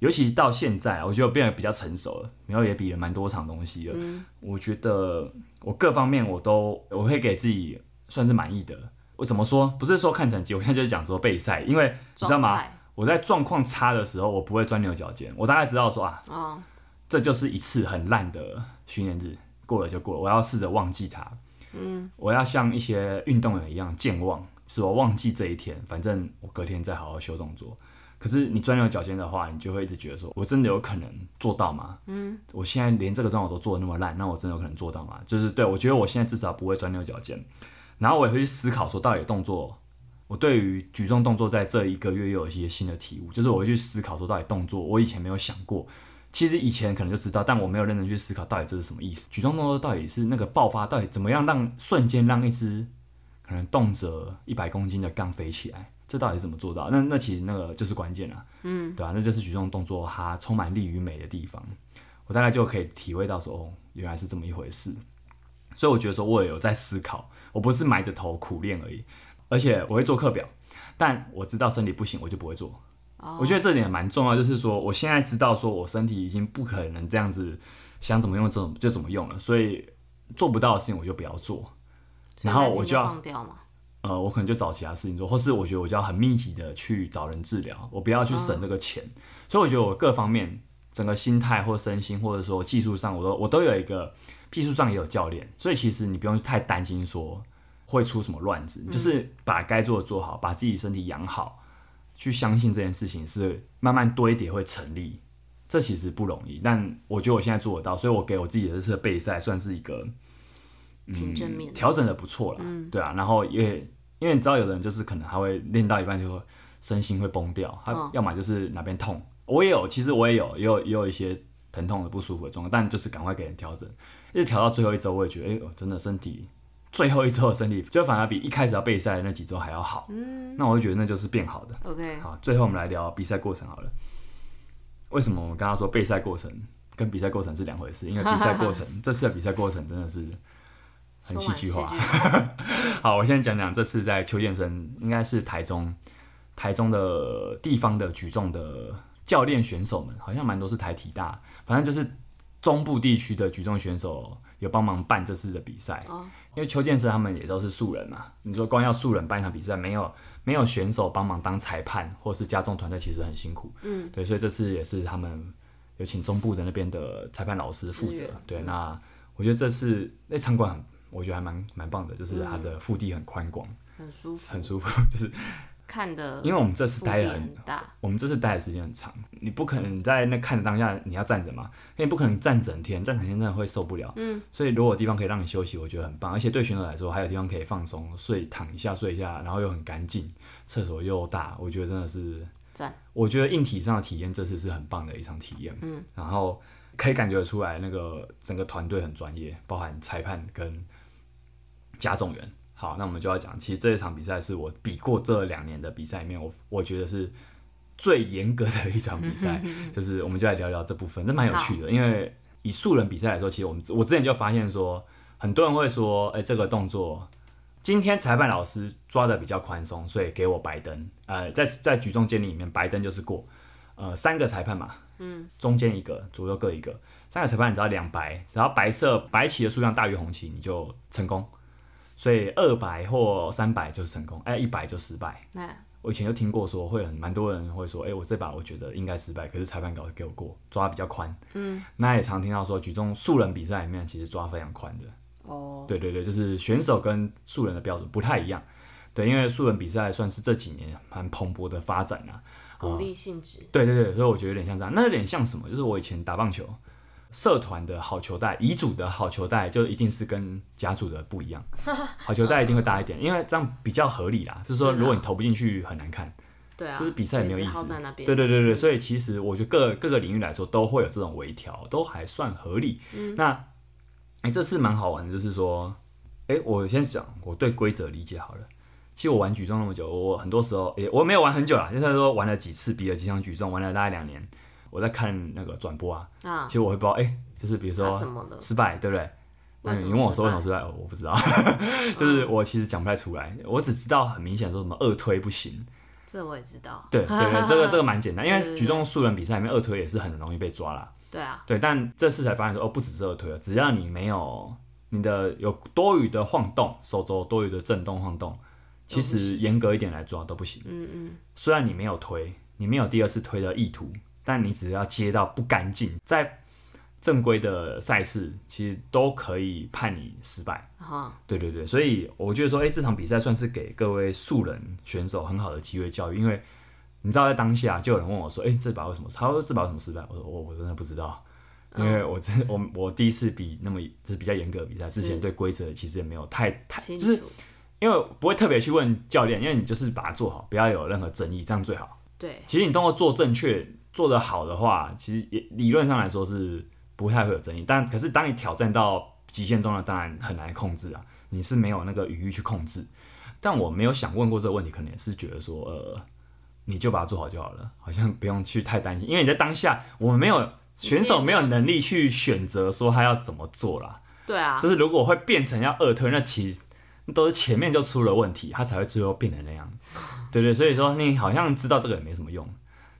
A: 尤其到现在，我觉得我变得比较成熟了，然后也比了蛮多场东西了。嗯，我觉得我各方面我都我会给自己算是满意的。我怎么说？不是说看成绩，我现在就是讲说备赛，因为你知道吗？我在状况差的时候，我不会钻牛角尖，我大概知道说啊，哦、这就是一次很烂的训练日，过了就过了，我要试着忘记它。嗯，我要像一些运动员一样健忘，是我忘记这一天，反正我隔天再好好修动作。可是你钻牛角尖的话，你就会一直觉得说，我真的有可能做到吗？嗯，我现在连这个状况都做得那么烂，那我真的有可能做到吗？就是对，我觉得我现在至少不会钻牛角尖。然后我也会去思考说，到底动作，我对于举重动作在这一个月又有一些新的体悟，就是我会去思考说，到底动作我以前没有想过，其实以前可能就知道，但我没有认真去思考到底这是什么意思。举重动作到底是那个爆发，到底怎么样让瞬间让一只可能动辄一百公斤的杠飞起来，这到底是怎么做到？那那其实那个就是关键啊，嗯，对吧、啊？那就是举重动作它充满力与美的地方，我大概就可以体会到说，哦，原来是这么一回事。所以我觉得说，我也有在思考，我不是埋着头苦练而已，而且我会做课表，但我知道身体不行，我就不会做。Oh. 我觉得这点蛮重要，就是说，我现在知道说我身体已经不可能这样子想怎么用，怎么就怎么用了，所以做不到的事情我就不要做。然后我就要
B: 放掉嘛，
A: 呃，我可能就找其他事情做，或是我觉得我就要很密集的去找人治疗，我不要去省这个钱。Oh. 所以我觉得我各方面，整个心态或身心，或者说技术上，我都我都有一个。技术上也有教练，所以其实你不用太担心说会出什么乱子，嗯、就是把该做的做好，把自己身体养好，去相信这件事情是慢慢堆叠会成立。这其实不容易，但我觉得我现在做得到，所以我给我自己的这次备赛算是一个
B: 嗯
A: 调整的不错了，嗯、对啊。然后因为因为你知道有的人就是可能还会练到一半就身心会崩掉，他要么就是哪边痛，哦、我也有，其实我也有，也有也有一些疼痛的不舒服的状况，但就是赶快给人调整。一直调到最后一周，我也觉得，哎、欸，我真的身体最后一周的身体，就反而比一开始要备赛的那几周还要好。嗯，那我就觉得那就是变好的。
B: OK，
A: 好，最后我们来聊比赛过程好了。为什么我们刚刚说备赛过程跟比赛过程是两回事？因为比赛过程，这次的比赛过程真的是很戏剧化。好，我先讲讲这次在邱建生，应该是台中台中的地方的举重的教练选手们，好像蛮多是台体大，反正就是。中部地区的举重选手有帮忙办这次的比赛，哦、因为邱建生他们也都是素人嘛。你说光要素人办一场比赛，没有没有选手帮忙当裁判或是加重团队，其实很辛苦。嗯，对，所以这次也是他们有请中部的那边的裁判老师负责。对，那我觉得这次那场馆很，我觉得还蛮蛮棒的，就是它的腹地很宽广，
B: 很舒服，
A: 很舒服，就是。
B: 看的，
A: 因为我们这次待的很，
B: 很大，
A: 我们这次待的时间很长，你不可能在那看的当下你要站着嘛，你不可能站整天，站整天真的会受不了。嗯，所以如果地方可以让你休息，我觉得很棒，而且对选手来说还有地方可以放松，睡躺一下睡一下，然后又很干净，厕所又大，我觉得真的是赞。我觉得硬体上的体验这次是很棒的一场体验。嗯，然后可以感觉出来那个整个团队很专业，包含裁判跟加重员。好，那我们就要讲，其实这一场比赛是我比过这两年的比赛里面，我我觉得是最严格的一场比赛。就是我们就来聊聊这部分，这蛮有趣的。因为以素人比赛来说，其实我们我之前就发现说，很多人会说，哎、欸，这个动作今天裁判老师抓的比较宽松，所以给我白灯。呃，在在举重监理里面，白灯就是过。呃，三个裁判嘛，嗯，中间一个，左右各一个，三个裁判你只要两白，只要白色白旗的数量大于红旗，你就成功。所以二百或三百就是成功，哎，一百就失败。那我以前就听过说，会很蛮多人会说，哎，我这把我觉得应该失败，可是裁判稿给我过，抓比较宽。嗯，那也常听到说，举重素人比赛里面其实抓非常宽的。哦，对对对，就是选手跟素人的标准不太一样。对，因为素人比赛算是这几年蛮蓬勃的发展啊，
B: 鼓励性质、
A: 呃。对对对，所以我觉得有点像这样，那有点像什么？就是我以前打棒球，社团的好球带，乙组的好球带就一定是跟甲组的不一样，好球带一定会大一点，因为这样比较合理啦。就是说，如果你投不进去，很难看。
B: 对啊，
A: 就是比赛也没有意思。对对对对，所以其实我觉得各各个领域来说都会有这种微调，都还算合理。嗯、那哎、欸，这次蛮好玩的，就是说，哎、欸，我先讲我对规则理解好了。其实我玩举重那么久，我很多时候哎、欸，我没有玩很久啦，就是说玩了几次，比了几场举重，玩了大概两年。我在看那个转播啊，啊，其实我会不知道，哎、欸，就是比如说失败，对不对？那你问我说为什么失败，我不知道，就是我其实讲不太出来，我只知道很明显说什么二推不行。
B: 这我也知道，
A: 对对对，这个这个蛮简单，因为举重素人比赛里面二推也是很容易被抓啦。
B: 对啊，
A: 对，但这次才发现说哦，不只是二推了，只要你没有你的有多余的晃动，手肘多余的震动晃动，其实严格一点来抓都不行。嗯嗯，虽然你没有推，你没有第二次推的意图，但你只要接到不干净，在。正规的赛事其实都可以判你失败。哈，对对对，所以我觉得说，哎、欸，这场比赛算是给各位素人选手很好的机会教育，因为你知道在当下就有人问我说，哎、欸，这把为什么？他说这把为什么失败？我说我我真的不知道，因为我真我我第一次比那么就是比较严格的比赛，之前对规则其实也没有太太就是，因为不会特别去问教练，因为你就是把它做好，不要有任何争议，这样最好。对，其实你动作做正确、做得好的话，其实也理论上来说是。不太会有争议，但可是当你挑战到极限中了，当然很难控制啊，你是没有那个余裕去控制。但我没有想问过这个问题，可能也是觉得说，呃，你就把它做好就好了，好像不用去太担心，因为你在当下，我们没有选手没有能力去选择说他要怎么做啦。
B: 对啊，
A: 就是如果会变成要二推，那其实都是前面就出了问题，他才会最后变成那样。对对，所以说你好像知道这个也没什么用。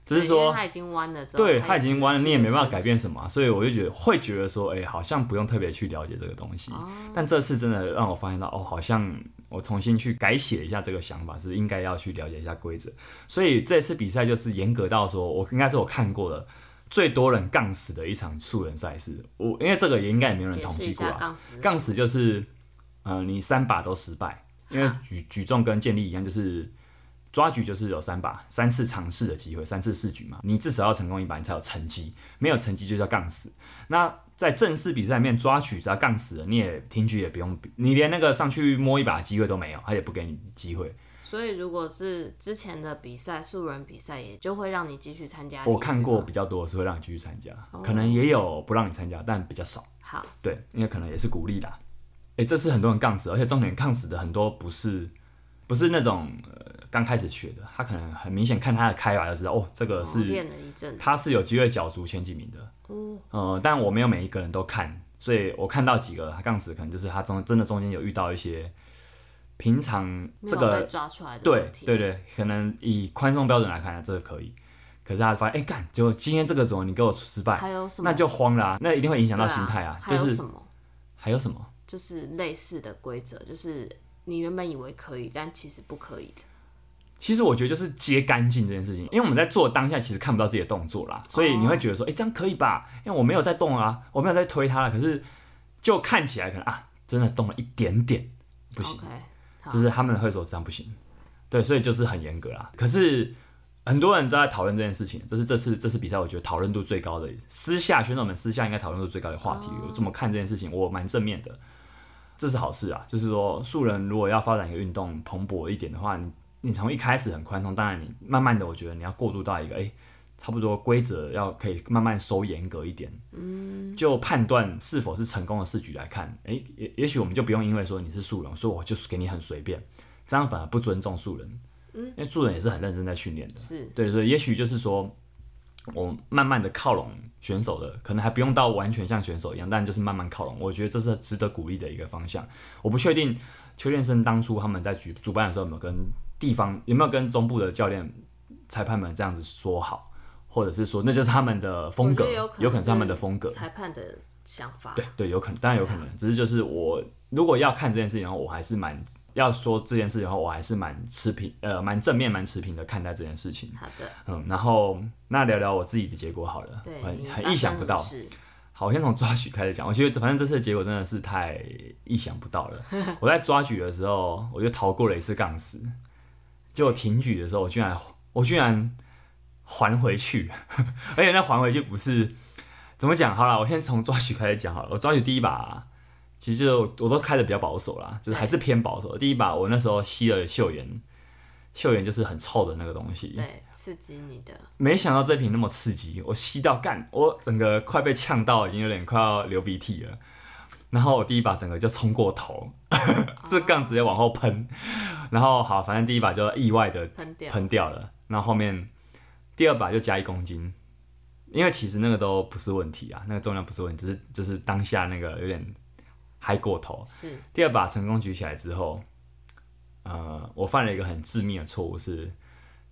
A: 只是说他已经弯了，对，他已经弯了，你也没办法改变什么，啊，所以我就觉得会觉得说，哎、欸，好像不用特别去了解这个东西。哦、但这次真的让我发现到，哦，好像我重新去改写一下这个想法，是应该要去了解一下规则。所以这次比赛就是严格到说，我应该是我看过的最多人杠死的一场素人赛事。我因为这个也应该也没有人统计过啊。杠死就是，呃，你三把都失败，因为举举重跟健力一样，就是。抓举就是有三把，三次尝试的机会，三次试局嘛，你至少要成功一把，你才有成绩，没有成绩就叫杠死。那在正式比赛里面抓举只要杠死了，你也停局也不用比，你连那个上去摸一把的机会都没有，他也不给你机会。
B: 所以如果是之前的比赛，素人比赛也就会让你继续参加。
A: 我看过比较多的是会让你继续参加，哦，可能也有不让你参加，但比较少。
B: 好，
A: 对，因为可能也是鼓励啦。诶、欸，这次很多人杠死，而且重点杠死的很多不是不是那种。刚开始学的，他可能很明显看他的开法就知道，哦，这个是练了一阵，他是有机会角逐前几名的。嗯，呃，但我没有每一个人都看，所以我看到几个他杠死，可能就是他中真的中间有遇到一些平常这个
B: 抓出来的
A: 对对对，可能以宽松标准来看，这个可以，可是他发现，哎、欸，干，结果今天这个怎么你给我失败？
B: 还有什么？
A: 那就慌了啊，那一定会影响到心态啊，啊。就是什么？还有什么？
B: 就是类似的规则，就是你原本以为可以，但其实不可以的。
A: 其实我觉得就是接干净这件事情，因为我们在做当下其实看不到自己的动作啦，所以你会觉得说，哎、欸，这样可以吧？因为我没有在动啊，我没有在推它了，可是就看起来可能啊，真的动了一点点，不行，okay, 就是他们会说这样不行，对，所以就是很严格啦。可是很多人都在讨论这件事情，这是这次这次比赛我觉得讨论度最高的，私下选手们私下应该讨论度最高的话题，我这么看这件事情，我蛮正面的，这是好事啊。就是说，素人如果要发展一个运动蓬勃一点的话，你。你从一开始很宽松，当然你慢慢的，我觉得你要过渡到一个，哎、欸，差不多规则要可以慢慢收严格一点，嗯，就判断是否是成功的试局来看，哎、欸，也也许我们就不用因为说你是素人，所以我就是给你很随便，这样反而不尊重素人，嗯，因为素人也是很认真在训练的，是。对，所以也许就是说，我慢慢的靠拢选手的，可能还不用到完全像选手一样，但就是慢慢靠拢，我觉得这是值得鼓励的一个方向。我不确定邱练生当初他们在举主办的时候有没有跟。地方有没有跟中部的教练、裁判们这样子说好，或者是说那就是他们的风格，有可能是他们的风格，
B: 裁判的想法。
A: 对对，有可能，当然有可能，只是就是我如果要看这件事情，的话我还是蛮要说这件事情，的话我还是蛮持平，呃，蛮正面、蛮持平的看待这件事情。
B: 好的，
A: 嗯，然后那聊聊我自己的结果好了，对，很很意想不到。好，我先从抓举开始讲。我觉得反正这次的结果真的是太意想不到了。我在抓举的时候，我就逃过了一次杠时，结果挺举的时候，我居然我居然还回去，而且那还回去不是怎么讲？好了，我先从抓取开始讲好了。我抓取第一把，其实就我都开的比较保守啦，就是还是偏保守。第一把我那时候吸了秀妍，秀妍就是很臭的那个东西。
B: 对。刺激你的，没
A: 想到这瓶那么刺激，我吸到干，我整个快被呛到，已经有点快要流鼻涕了。然后我第一把整个就冲过头，这杠直接往后喷。然后好，反正第一把就意外的喷掉喷掉了。那后后面第二把就加一公斤，因为其实那个都不是问题啊，那个重量不是问题，只是就是当下那个有点嗨过头。
B: 是
A: 第二把成功举起来之后，呃，我犯了一个很致命的错误是。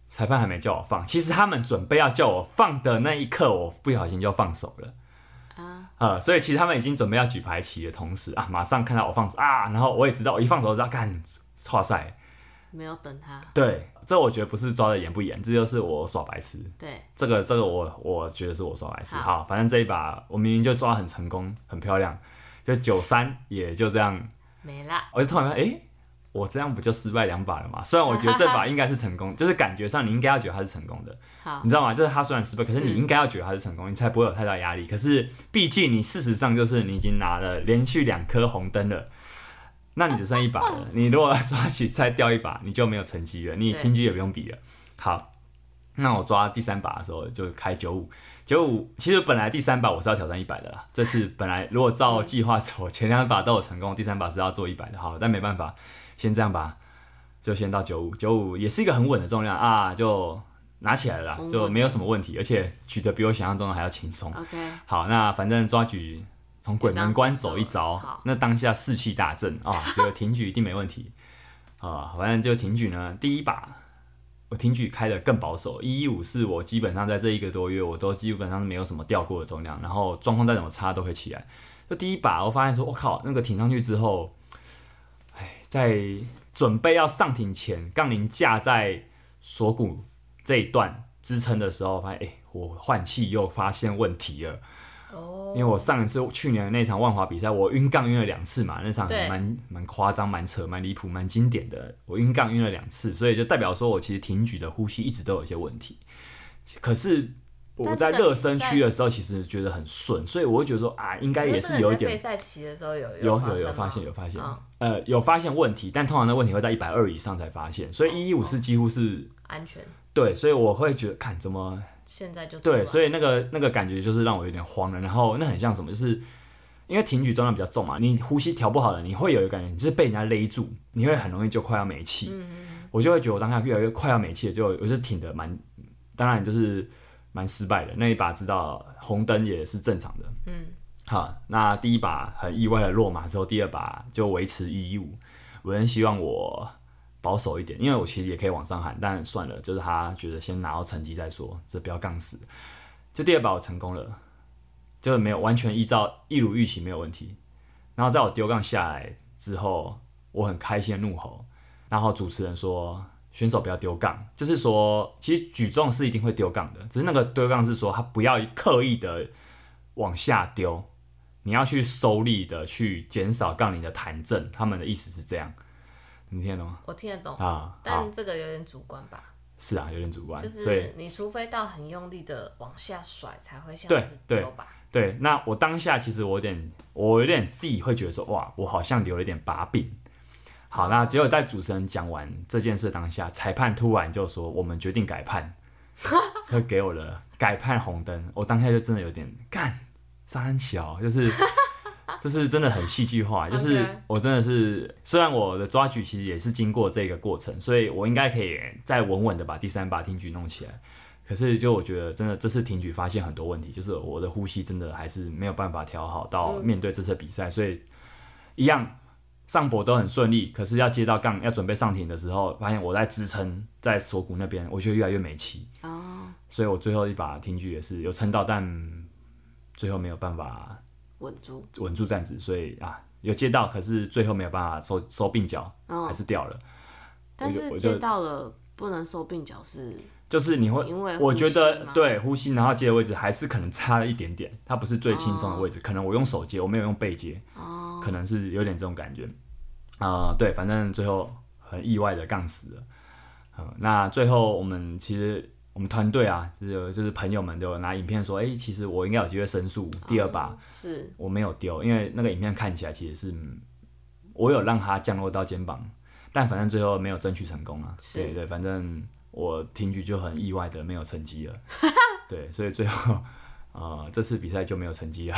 A: 裁判还没叫我放，其实他们准备要叫我放的那一刻，我不小心就放手了啊、呃，所以其实他们已经准备要举牌旗的同时啊，马上看到我放手啊，然后我也知道，我一放手就知道，干，哇塞，
B: 没有等他，
A: 对，这我觉得不是抓的严不严，这就是我耍白痴，
B: 对，
A: 这个这个我我觉得是我耍白痴，好，反正这一把我明明就抓很成功，很漂亮，就九三也就这样
B: 没了，
A: 我就突然发现，哎。我这样不就失败两把了吗？虽然我觉得这把应该是成功，就是感觉上你应该要觉得它是成功的，
B: 好，
A: 你知道吗？就是他虽然失败，可是你应该要觉得它是成功，你才不会有太大压力。可是毕竟你事实上就是你已经拿了连续两颗红灯了，那你只剩一把了。你如果抓取再掉一把，你就没有成绩了，你听局也不用比了。好，那我抓第三把的时候就开九五九五。其实本来第三把我是要挑战一百的啦，这次本来如果照计划走，前两把都有成功，第三把是要做一百的。好，但没办法。先这样吧，就先到九五，九五也是一个很稳的重量啊，就拿起来了啦，就没有什么问题，而且举得比我想象中的还要轻松。
B: OK，
A: 好，那反正抓举从鬼门关走一遭，那当下士气大振啊，这个挺举一定没问题啊，反正就挺举呢，第一把我挺举开的更保守，一一五是我基本上在这一个多月我都基本上是没有什么掉过的重量，然后状况再怎么差都可以起来。这第一把我发现说，我靠，那个挺上去之后。哎在准备要上挺前，杠铃架在锁骨这一段支撑的时候，发现哎、欸，我换气又发现问题了。哦，因为我上一次去年的那场万华比赛，我晕杠晕了两次嘛，那场蛮蛮夸张、蛮扯、蛮离谱、蛮经典的。我晕杠晕了两次，所以就代表说我其实挺举的呼吸一直都有一些问题。可是。我在热身区的时候，其实觉得很顺，所以我会觉得说啊，应该也是有一点。
B: 备赛期的时候有
A: 有有有发现有发现，呃，有发现问题，但通常的问题会在一百二以上才发现，所以一一五是几乎是
B: 安全。
A: 对，所以我会觉得看怎么
B: 现在就
A: 对，所以那个那个感觉就是让我有点慌了。然后那很像什么，就是因为挺举重量比较重嘛，你呼吸调不好了，你会有一个感觉，你是被人家勒住，你会很容易就快要没气。我就会觉得我当下越来越快要没气了，就我就挺的蛮，当然就是。蛮失败的，那一把知道红灯也是正常的。嗯，好，那第一把很意外的落马之后，第二把就维持一一五。我很希望我保守一点，因为我其实也可以往上喊，但算了，就是他觉得先拿到成绩再说，这不要杠死。就第二把我成功了，就是没有完全依照一如预期没有问题。然后在我丢杠下来之后，我很开心的怒吼，然后主持人说。选手不要丢杠，就是说，其实举重是一定会丢杠的，只是那个丢杠是说他不要刻意的往下丢，你要去收力的去减少杠铃的弹震，他们的意思是这样，你听得懂吗？
B: 我听得懂
A: 啊，
B: 但这个有点主观吧？
A: 是啊，有点主观，
B: 就是你除非到很用力的往下甩才会像是丢吧？
A: 对，对，那我当下其实我有点，我有点自己会觉得说，哇，我好像留了一点把柄。好，那结果在主持人讲完这件事当下，裁判突然就说：“我们决定改判。”他给我了改判红灯。我当下就真的有点干三小，就是 就是真的很戏剧化。就是我真的是，虽然我的抓举其实也是经过这个过程，所以我应该可以再稳稳的把第三把挺举弄起来。可是就我觉得真的这次挺举发现很多问题，就是我的呼吸真的还是没有办法调好到面对这次比赛，所以一样。上搏都很顺利，可是要接到杠要准备上挺的时候，发现我在支撑在锁骨那边，我觉得越来越没气。哦，所以我最后一把挺举也是有撑到，但最后没有办法
B: 稳住。
A: 稳住站子，所以啊有接到，可是最后没有办法收收鬓角，还是掉了。
B: 但是接到了不能收鬓角是
A: 就是你会，
B: 因为
A: 我觉得对呼吸，然后接的位置还是可能差了一点点，它不是最轻松的位置，哦、可能我用手接，我没有用背接，哦、可能是有点这种感觉，啊、呃，对，反正最后很意外的杠死了，嗯，那最后我们其实我们团队啊，就是就是朋友们就拿影片说，哎、欸，其实我应该有机会申诉第二把，
B: 是
A: 我没有丢，因为那个影片看起来其实是我有让它降落到肩膀，但反正最后没有争取成功啊，是对对，反正。我挺举就很意外的没有成绩了，对，所以最后，呃，这次比赛就没有成绩了。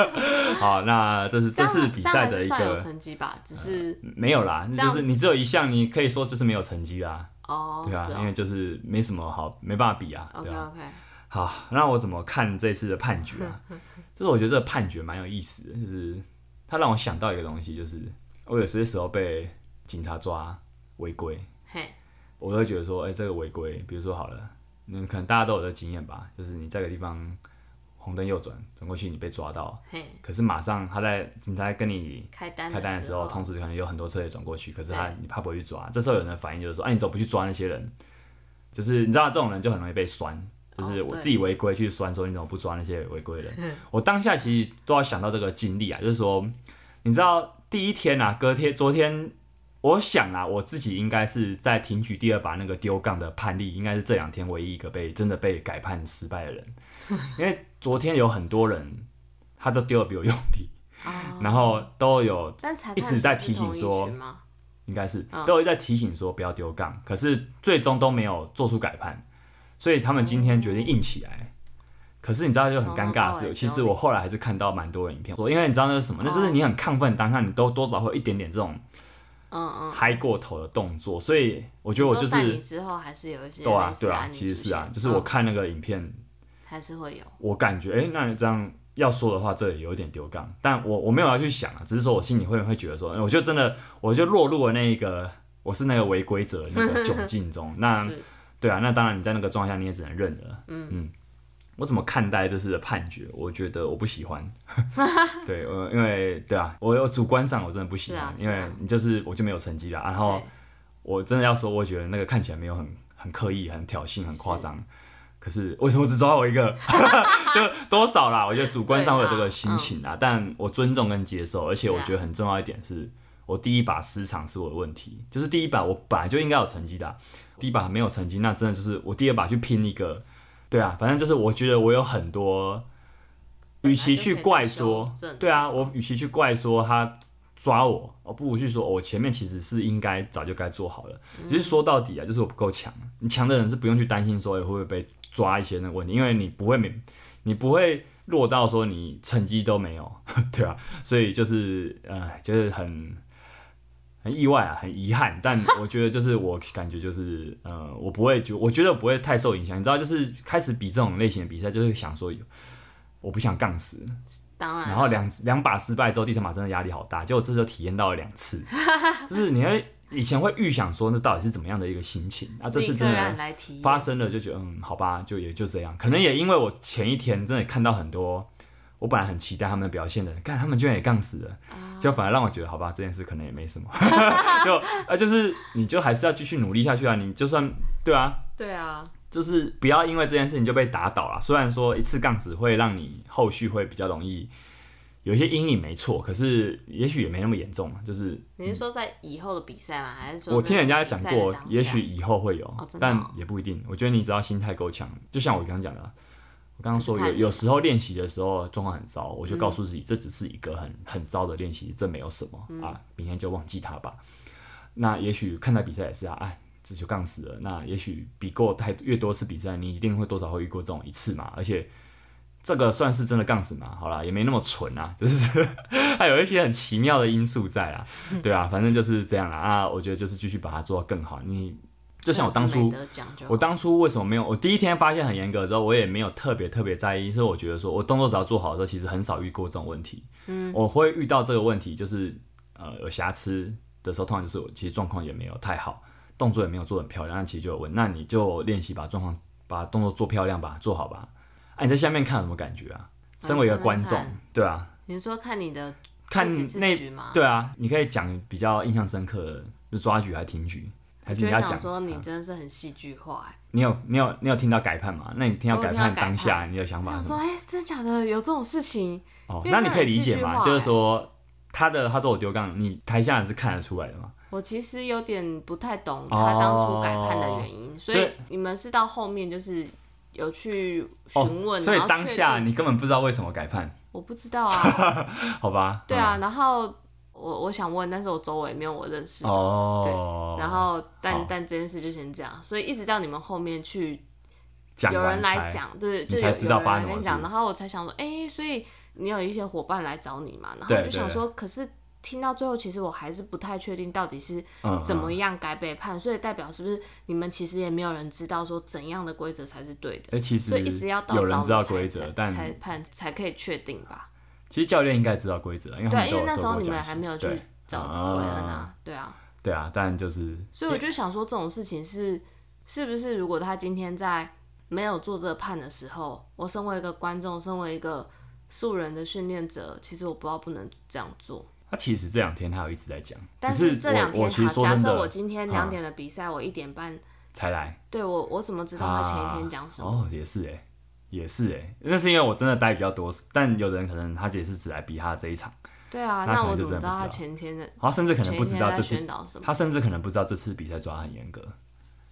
A: 好，那这是这次比赛的一个
B: 成绩吧，只是、
A: 呃、没有啦，就是你只有一项，你可以说就是没有成绩啦。
B: 哦，
A: 对啊，因为就是没什么好，没办法比啊。对啊。好，那我怎么看这次的判决啊？就是我觉得这个判决蛮有意思的，就是他让我想到一个东西，就是我有些时候被警察抓违规。嘿。我都会觉得说，哎、欸，这个违规，比如说好了，你可能大家都有的经验吧，就是你在个地方红灯右转转过去，你被抓到，可是马上他在警察在跟你开单开单的时候，同时可能有很多车也转过去，可是他你怕不会去抓，这时候有人的反应就是说，哎、啊，你怎么不去抓那些人？就是你知道这种人就很容易被酸，就是我自己违规去酸，说你怎么不抓那些违规人？哦、我当下其实都要想到这个经历啊，就是说，你知道第一天啊，隔天昨天。我想啊，我自己应该是在挺举第二把那个丢杠的判例，应该是这两天唯一一个被真的被改判失败的人。因为昨天有很多人，他都丢的比我用力，然后都有一直在提醒说，应该是都有在提醒说不要丢杠，可是最终都没有做出改判，所以他们今天决定硬起来。可是你知道就很尴尬的是，其实我后来还是看到蛮多人影片说，因为你知道那是什么？那就是你很亢奋当下，你都多少会有一点点这种。嗯嗯，嗨过头的动作，所以我觉得我就是
B: 之后还是有一些
A: 对啊对啊，其实是啊，就是我看那个影片
B: 还是会有，
A: 我感觉哎，那你这样要说的话，这也有点丢杠，但我我没有要去想啊，只是说我心里会会觉得说，我就真的我就落入了那一个我是那个违规者那个窘境中，那对啊，那当然你在那个状态下你也只能认了，嗯。嗯。我怎么看待这次的判决？我觉得我不喜欢，对，我，因为对啊，我有主观上我真的不喜欢，啊啊、因为你就是我就没有成绩了，然后我真的要说，我觉得那个看起来没有很很刻意、很挑衅、很夸张，是可是为什么只抓我一个？就多少啦？我觉得主观上会有这个心情啊，但我尊重跟接受，而且我觉得很重要一点是，我第一把失常是我的问题，就是第一把我本来就应该有成绩的，第一把没有成绩，那真的就是我第二把去拼一个。对啊，反正就是我觉得我有很多，与其去怪说，对啊，我与其去怪说他抓我，我不如去说我前面其实是应该早就该做好了。其实说到底啊，就是我不够强。你强的人是不用去担心说会不会被抓一些那个问题，因为你不会没，你不会落到说你成绩都没有，对啊，所以就是呃，就是很。很意外啊，很遗憾，但我觉得就是我感觉就是呃，我不会就我觉得不会太受影响，你知道，就是开始比这种类型的比赛，就是想说我不想杠死，
B: 当然，
A: 然后两两把失败之后，第三把真的压力好大，结果这时候体验到了两次，就是你会以前会预想说那到底是怎么样的一个心情，啊，这次真的发生了，就觉得嗯，好吧，就也就这样，可能也因为我前一天真的看到很多。我本来很期待他们的表现的，看他们居然也杠死了，就反而让我觉得好吧，这件事可能也没什么，就啊，就是你就还是要继续努力下去啊，你就算对啊，
B: 对啊，
A: 就是不要因为这件事情就被打倒了。虽然说一次杠死会让你后续会比较容易有一些阴影，没错，可是也许也没那么严重，就是
B: 你是说在以后的比赛吗？还是说
A: 我听人家讲过，也许以后会有，哦、但也不一定。我觉得你只要心态够强，就像我刚刚讲的。我刚刚说有有时候练习的时候状况很糟，我就告诉自己这只是一个很很糟的练习，这没有什么、嗯、啊，明天就忘记它吧。那也许看待比赛也是啊，哎，这就杠死了。那也许比过太越多次比赛，你一定会多少会遇过这种一次嘛。而且这个算是真的杠子嘛？好啦，也没那么蠢啊，就是还有一些很奇妙的因素在啊。对啊，反正就是这样啦啊。我觉得就是继续把它做到更好。你。就像我当初，我当初为什么没有？我第一天发现很严格之后，我也没有特别特别在意。所以我觉得说，我动作只要做好的时候，其实很少遇过这种问题。嗯，我会遇到这个问题，就是呃有瑕疵的时候，通常就是我其实状况也没有太好，动作也没有做很漂亮，那其实就有问。那你就练习把状况、把动作做漂亮吧，做好吧。哎、啊，你在下面看有什么感觉啊？身为一个观众，对啊。
B: 你说看你的
A: 看那对啊，你可以讲比较印象深刻的，就抓举还是挺举。还是你要讲？
B: 说你真的是很戏剧化哎。
A: 你有你有你有听到改判吗？那你听到改判当下，你有想法是？
B: 说哎，真的假的？有这种事情？
A: 哦，那你可以理解吗？就是说他的他说我丢杠，你台下人是看得出来的吗？
B: 我其实有点不太懂他当初改判的原因，所以你们是到后面就是有去询问，
A: 所以当下你根本不知道为什么改判。
B: 我不知道啊，
A: 好吧。
B: 对啊，然后。我我想问，但是我周围没有我认识的，oh, 对，然后但但这件事就先这样，所以一直到你们后面去，有人来讲，对，就有，有人来跟你讲，然后我才想说，哎、欸，所以你有一些伙伴来找你嘛，然后我就想说，可是听到最后，其实我还是不太确定到底是怎么样该被判，嗯嗯，所以代表是不是你们其实也没有人知道说怎样的规则才是对的，
A: 欸、其实
B: 所以一直要到
A: 有人知道规则，但
B: 裁判才可以确定吧。
A: 其实教练应该知道规则，因为
B: 对，因为那时候你们还没有去找韦恩啊，对啊，
A: 对啊，但就是，
B: 所以我就想说，这种事情是是不是，如果他今天在没有做这个判的时候，我身为一个观众，身为一个素人的训练者，其实我不知道不能这样做。
A: 他其实这两天他有一直在讲，
B: 但是这两天好，假设我今天两点的比赛，我一点半
A: 才来，
B: 对我我怎么知道他前一天讲什么？
A: 哦，也是哎。也是哎、欸，那是因为我真的待比较多，但有的人可能他也是只来比他的这一场。
B: 对啊，那我怎么知道他前天的？
A: 他甚至可能不知道这次，他甚至可能不知道这次比赛抓很严格。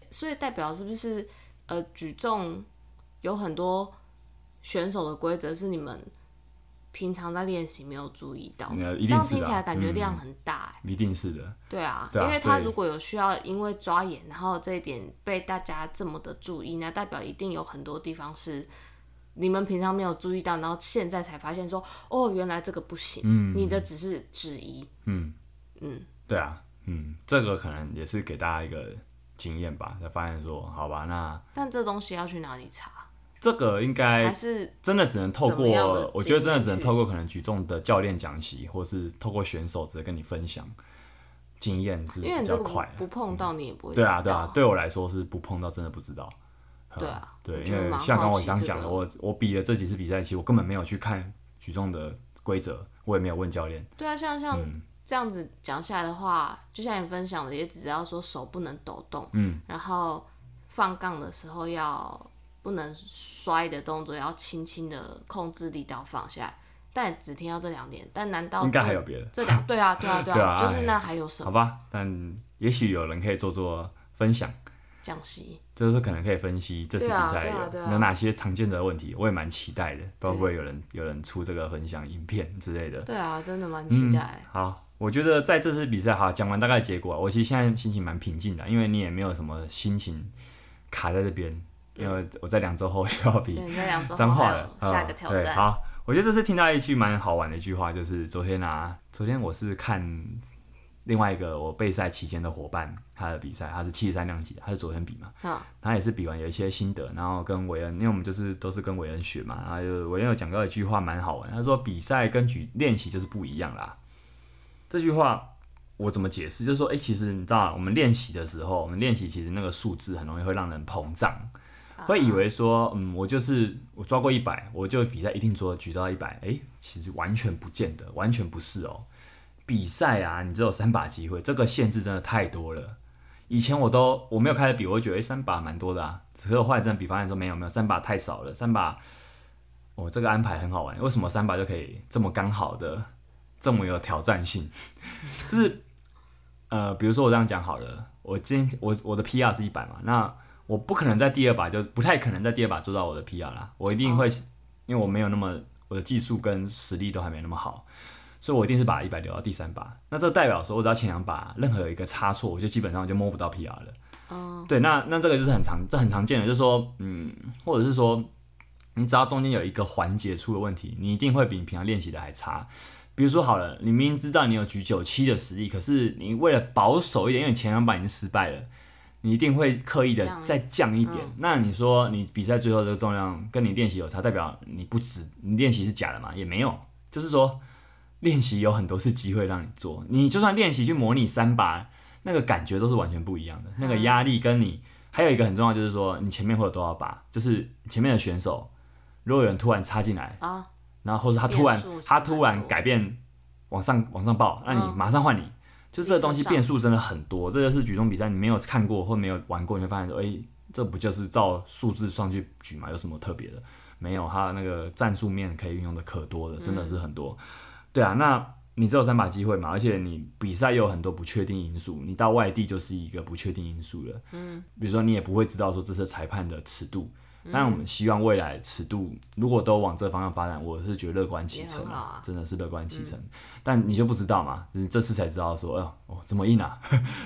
B: 所以代表是不是呃举重有很多选手的规则是你们平常在练习没有注意到？这样听起来感觉量很大
A: 一定是的。
B: 对啊，因为他如果有需要，因为抓眼，然后这一点被大家这么的注意，那代表一定有很多地方是。你们平常没有注意到，然后现在才发现说，哦，原来这个不行。嗯，你的只是质疑。嗯
A: 嗯，对啊，嗯，这个可能也是给大家一个经验吧，才发现说，好吧，那
B: 但这东西要去哪里查？
A: 这个应该还是真的只能透过，我觉得真的只能透过可能举重的教练讲习，或是透过选手直接跟你分享经验，是比较快。
B: 不碰到你也不会。
A: 对啊，对啊，对我来说是不碰到真的不知道。
B: 对啊，
A: 对，因为像刚我刚讲的，我我比了这几次比赛，其实我根本没有去看举重的规则，我也没有问教练。
B: 对啊，像像这样子讲下来的话，就像你分享的，也只要说手不能抖动，嗯，然后放杠的时候要不能摔的动作，要轻轻的控制力道放下来。但只听到这两点，但难道
A: 应该还有别的？
B: 这两对啊，对啊，对啊，就是那还有什么？
A: 好吧，但也许有人可以做做分享。
B: 讲析
A: 就是可能可以分析这次比赛有有哪些常见的问题，我也蛮期待的，包括有人有人出这个分享影片之类的。
B: 对啊，真的蛮期待。
A: 嗯，好，我觉得在这次比赛，哈讲完大概结果，我其实现在心情蛮平静的，因为你也没有什么心情卡在这边，因为我在两周后 就要比脏话了，
B: 下个挑战。
A: 好，我觉得这次听到一句蛮好玩的一句话，就是昨天啊，昨天我是看。另外一个我备赛期间的伙伴，他的比赛他是七十三量级，他是昨天比嘛，嗯、他也是比完有一些心得，然后跟韦恩，因为我们就是都是跟韦恩学嘛，然后就韦恩有讲到一句话蛮好玩，他说比赛跟举练习就是不一样啦。这句话我怎么解释？就是说，哎、欸，其实你知道，我们练习的时候，我们练习其实那个数字很容易会让人膨胀，会以为说，嗯，我就是我抓过一百，我就比赛一定做举到一百，哎，其实完全不见得，完全不是哦。比赛啊，你只有三把机会，这个限制真的太多了。以前我都我没有开始比，我觉得诶、三把蛮多的啊。只是后来真的比发现说没有没有，三把太少了。三把，我、哦、这个安排很好玩。为什么三把就可以这么刚好的，这么有挑战性？就是呃，比如说我这样讲好了，我今天我我的 PR 是一百嘛，那我不可能在第二把就不太可能在第二把做到我的 PR 啦。我一定会，因为我没有那么我的技术跟实力都还没那么好。所以我一定是把一百留到第三把，那这代表说，我只要前两把任何有一个差错，我就基本上就摸不到 PR 了。哦，对，那那这个就是很常，这很常见的，就是说，嗯，或者是说，你只要中间有一个环节出了问题，你一定会比你平常练习的还差。比如说好了，你明明知道你有举九七的实力，可是你为了保守一点，因为前两把已经失败了，你一定会刻意的再降一点。嗯、那你说你比赛最后这个重量跟你练习有差，代表你不止你练习是假的嘛？也没有，就是说。练习有很多次机会让你做，你就算练习去模拟三把，那个感觉都是完全不一样的。那个压力跟你还有一个很重要，就是说你前面会有多少把，就是前面的选手，如果有人突然插进来啊，然后或者他突然他突然改变往上往上报，那你马上换你，就这东西变数真的很多。这就是举重比赛，你没有看过或没有玩过，你会发现说，哎、欸，这不就是照数字上去举嘛？有什么特别的？没有，它那个战术面可以运用的可多了，真的是很多。嗯、对啊，那你只有三把机会嘛，而且你比赛又有很多不确定因素，你到外地就是一个不确定因素了。嗯，比如说你也不会知道说这是裁判的尺度。但我们希望未来尺度如果都往这方向发展，我是觉得乐观其成，啊，真的是乐观其成，嗯。但你就不知道嘛，就是这次才知道说，哦，哦这么硬啊！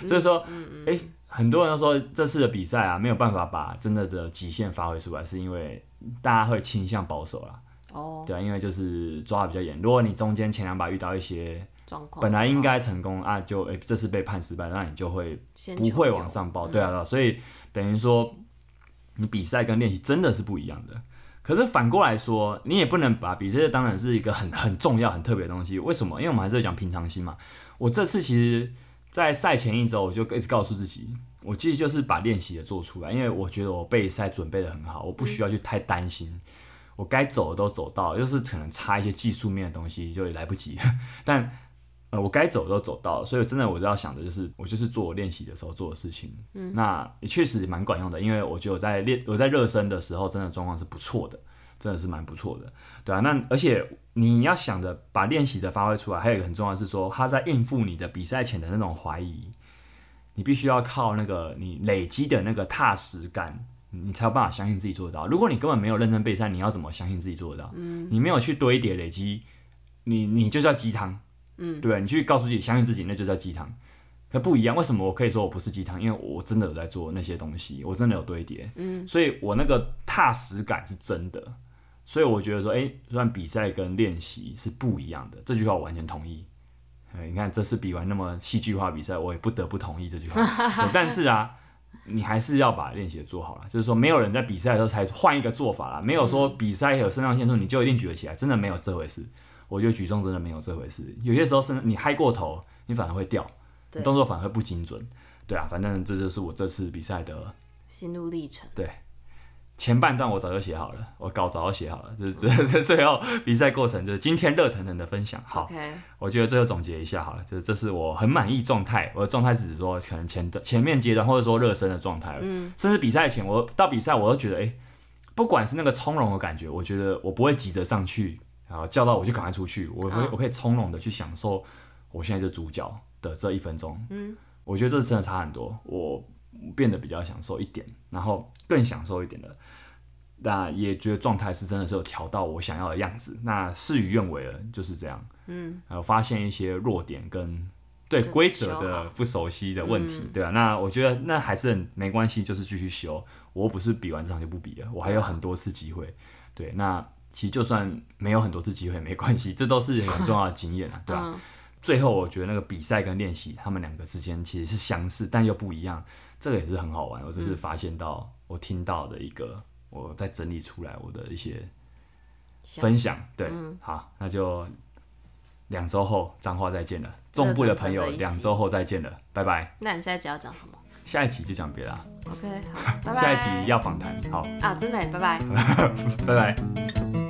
A: 所以 说，哎，很多人都说这次的比赛啊，没有办法把真的的极限发挥出来，是因为大家会倾向保守啦。哦，对啊，因为就是抓的比较严。如果你中间前两把遇到一些状况，本来应该成功啊，就哎，欸，这次被判失败，那你就会不会往上报。对啊，对啊，所以等于说。你比赛跟练习真的是不一样的，可是反过来说，你也不能把比赛当成是一个很很重要、很特别的东西。为什么？因为我们还是讲平常心嘛。我这次其实，在赛前一周，我就一直告诉自己，我其实就是把练习也做出来，因为我觉得我备赛准备的很好，我不需要去太担心，我该走的都走到，就是可能差一些技术面的东西就也来不及，但。呃，我该走都走到了，所以真的我就要想的就是，我就是做我练习的时候做的事情。嗯，那也确实蛮管用的，因为我觉得我在练，我在热身的时候，真的状况是不错的，真的是蛮不错的。对啊，那而且你要想着把练习的发挥出来，还有一个很重要的是说，他在应付你的比赛前的那种怀疑，你必须要靠那个你累积的那个踏实感，你才有办法相信自己做得到。如果你根本没有认真备赛，你要怎么相信自己做得到？嗯，你没有去堆叠累积，你你就叫鸡汤。嗯，对，你去告诉自己，相信自己，那就叫鸡汤。可不一样，为什么我可以说我不是鸡汤？因为我真的有在做那些东西，我真的有堆叠。嗯，所以我那个踏实感是真的。所以我觉得说，哎，虽然比赛跟练习是不一样的，这句话我完全同意。你看这次比完那么戏剧化比赛，我也不得不同意这句话。但是啊，你还是要把练习做好了。就是说，没有人在比赛的时候才换一个做法啦，没有说比赛有肾上腺素你就一定举得起来，真的没有这回事。我觉得举重真的没有这回事，有些时候是你嗨过头，你反而会掉，你动作反而会不精准。对啊，反正这就是我这次比赛的
B: 心路历程。
A: 对，前半段我早就写好了，我稿早就写好了，就是这这最后比赛过程就是今天热腾腾的分享。好.我觉得最后总结一下好了，就是这是我很满意状态。我的状态只是说可能前段前面阶段或者说热身的状态，嗯，甚至比赛前我到比赛我都觉得，哎、欸，不管是那个从容的感觉，我觉得我不会急着上去。然后叫到我就赶快出去，我会我可以从容的去享受我现在这主角的这一分钟。嗯，我觉得这真的差很多，我变得比较享受一点，然后更享受一点的，那也觉得状态是真的是有调到我想要的样子。那事与愿违了，就是这样。嗯，还有发现一些弱点跟对规则的不熟悉的问题，对吧？那我觉得那还是很没关系，就是继续修。我又不是比完这场就不比了，我还有很多次机会。对，那。其实就算没有很多次机会没关系，这都是很重要的经验啊，对吧？嗯。最后我觉得那个比赛跟练习，他们两个之间其实是相似，但又不一样，这个也是很好玩。我只是发现到，我听到的一个，我在整理出来我的一些分享。对，嗯、好，那就两周后脏话再见了，中部的朋友两周后再见了，拜拜。
B: 那你现在只要讲什么？
A: 下一集就讲别的。
B: OK，好，拜拜。
A: 下一集要访谈，好。
B: 啊，真的，拜拜。
A: 拜拜。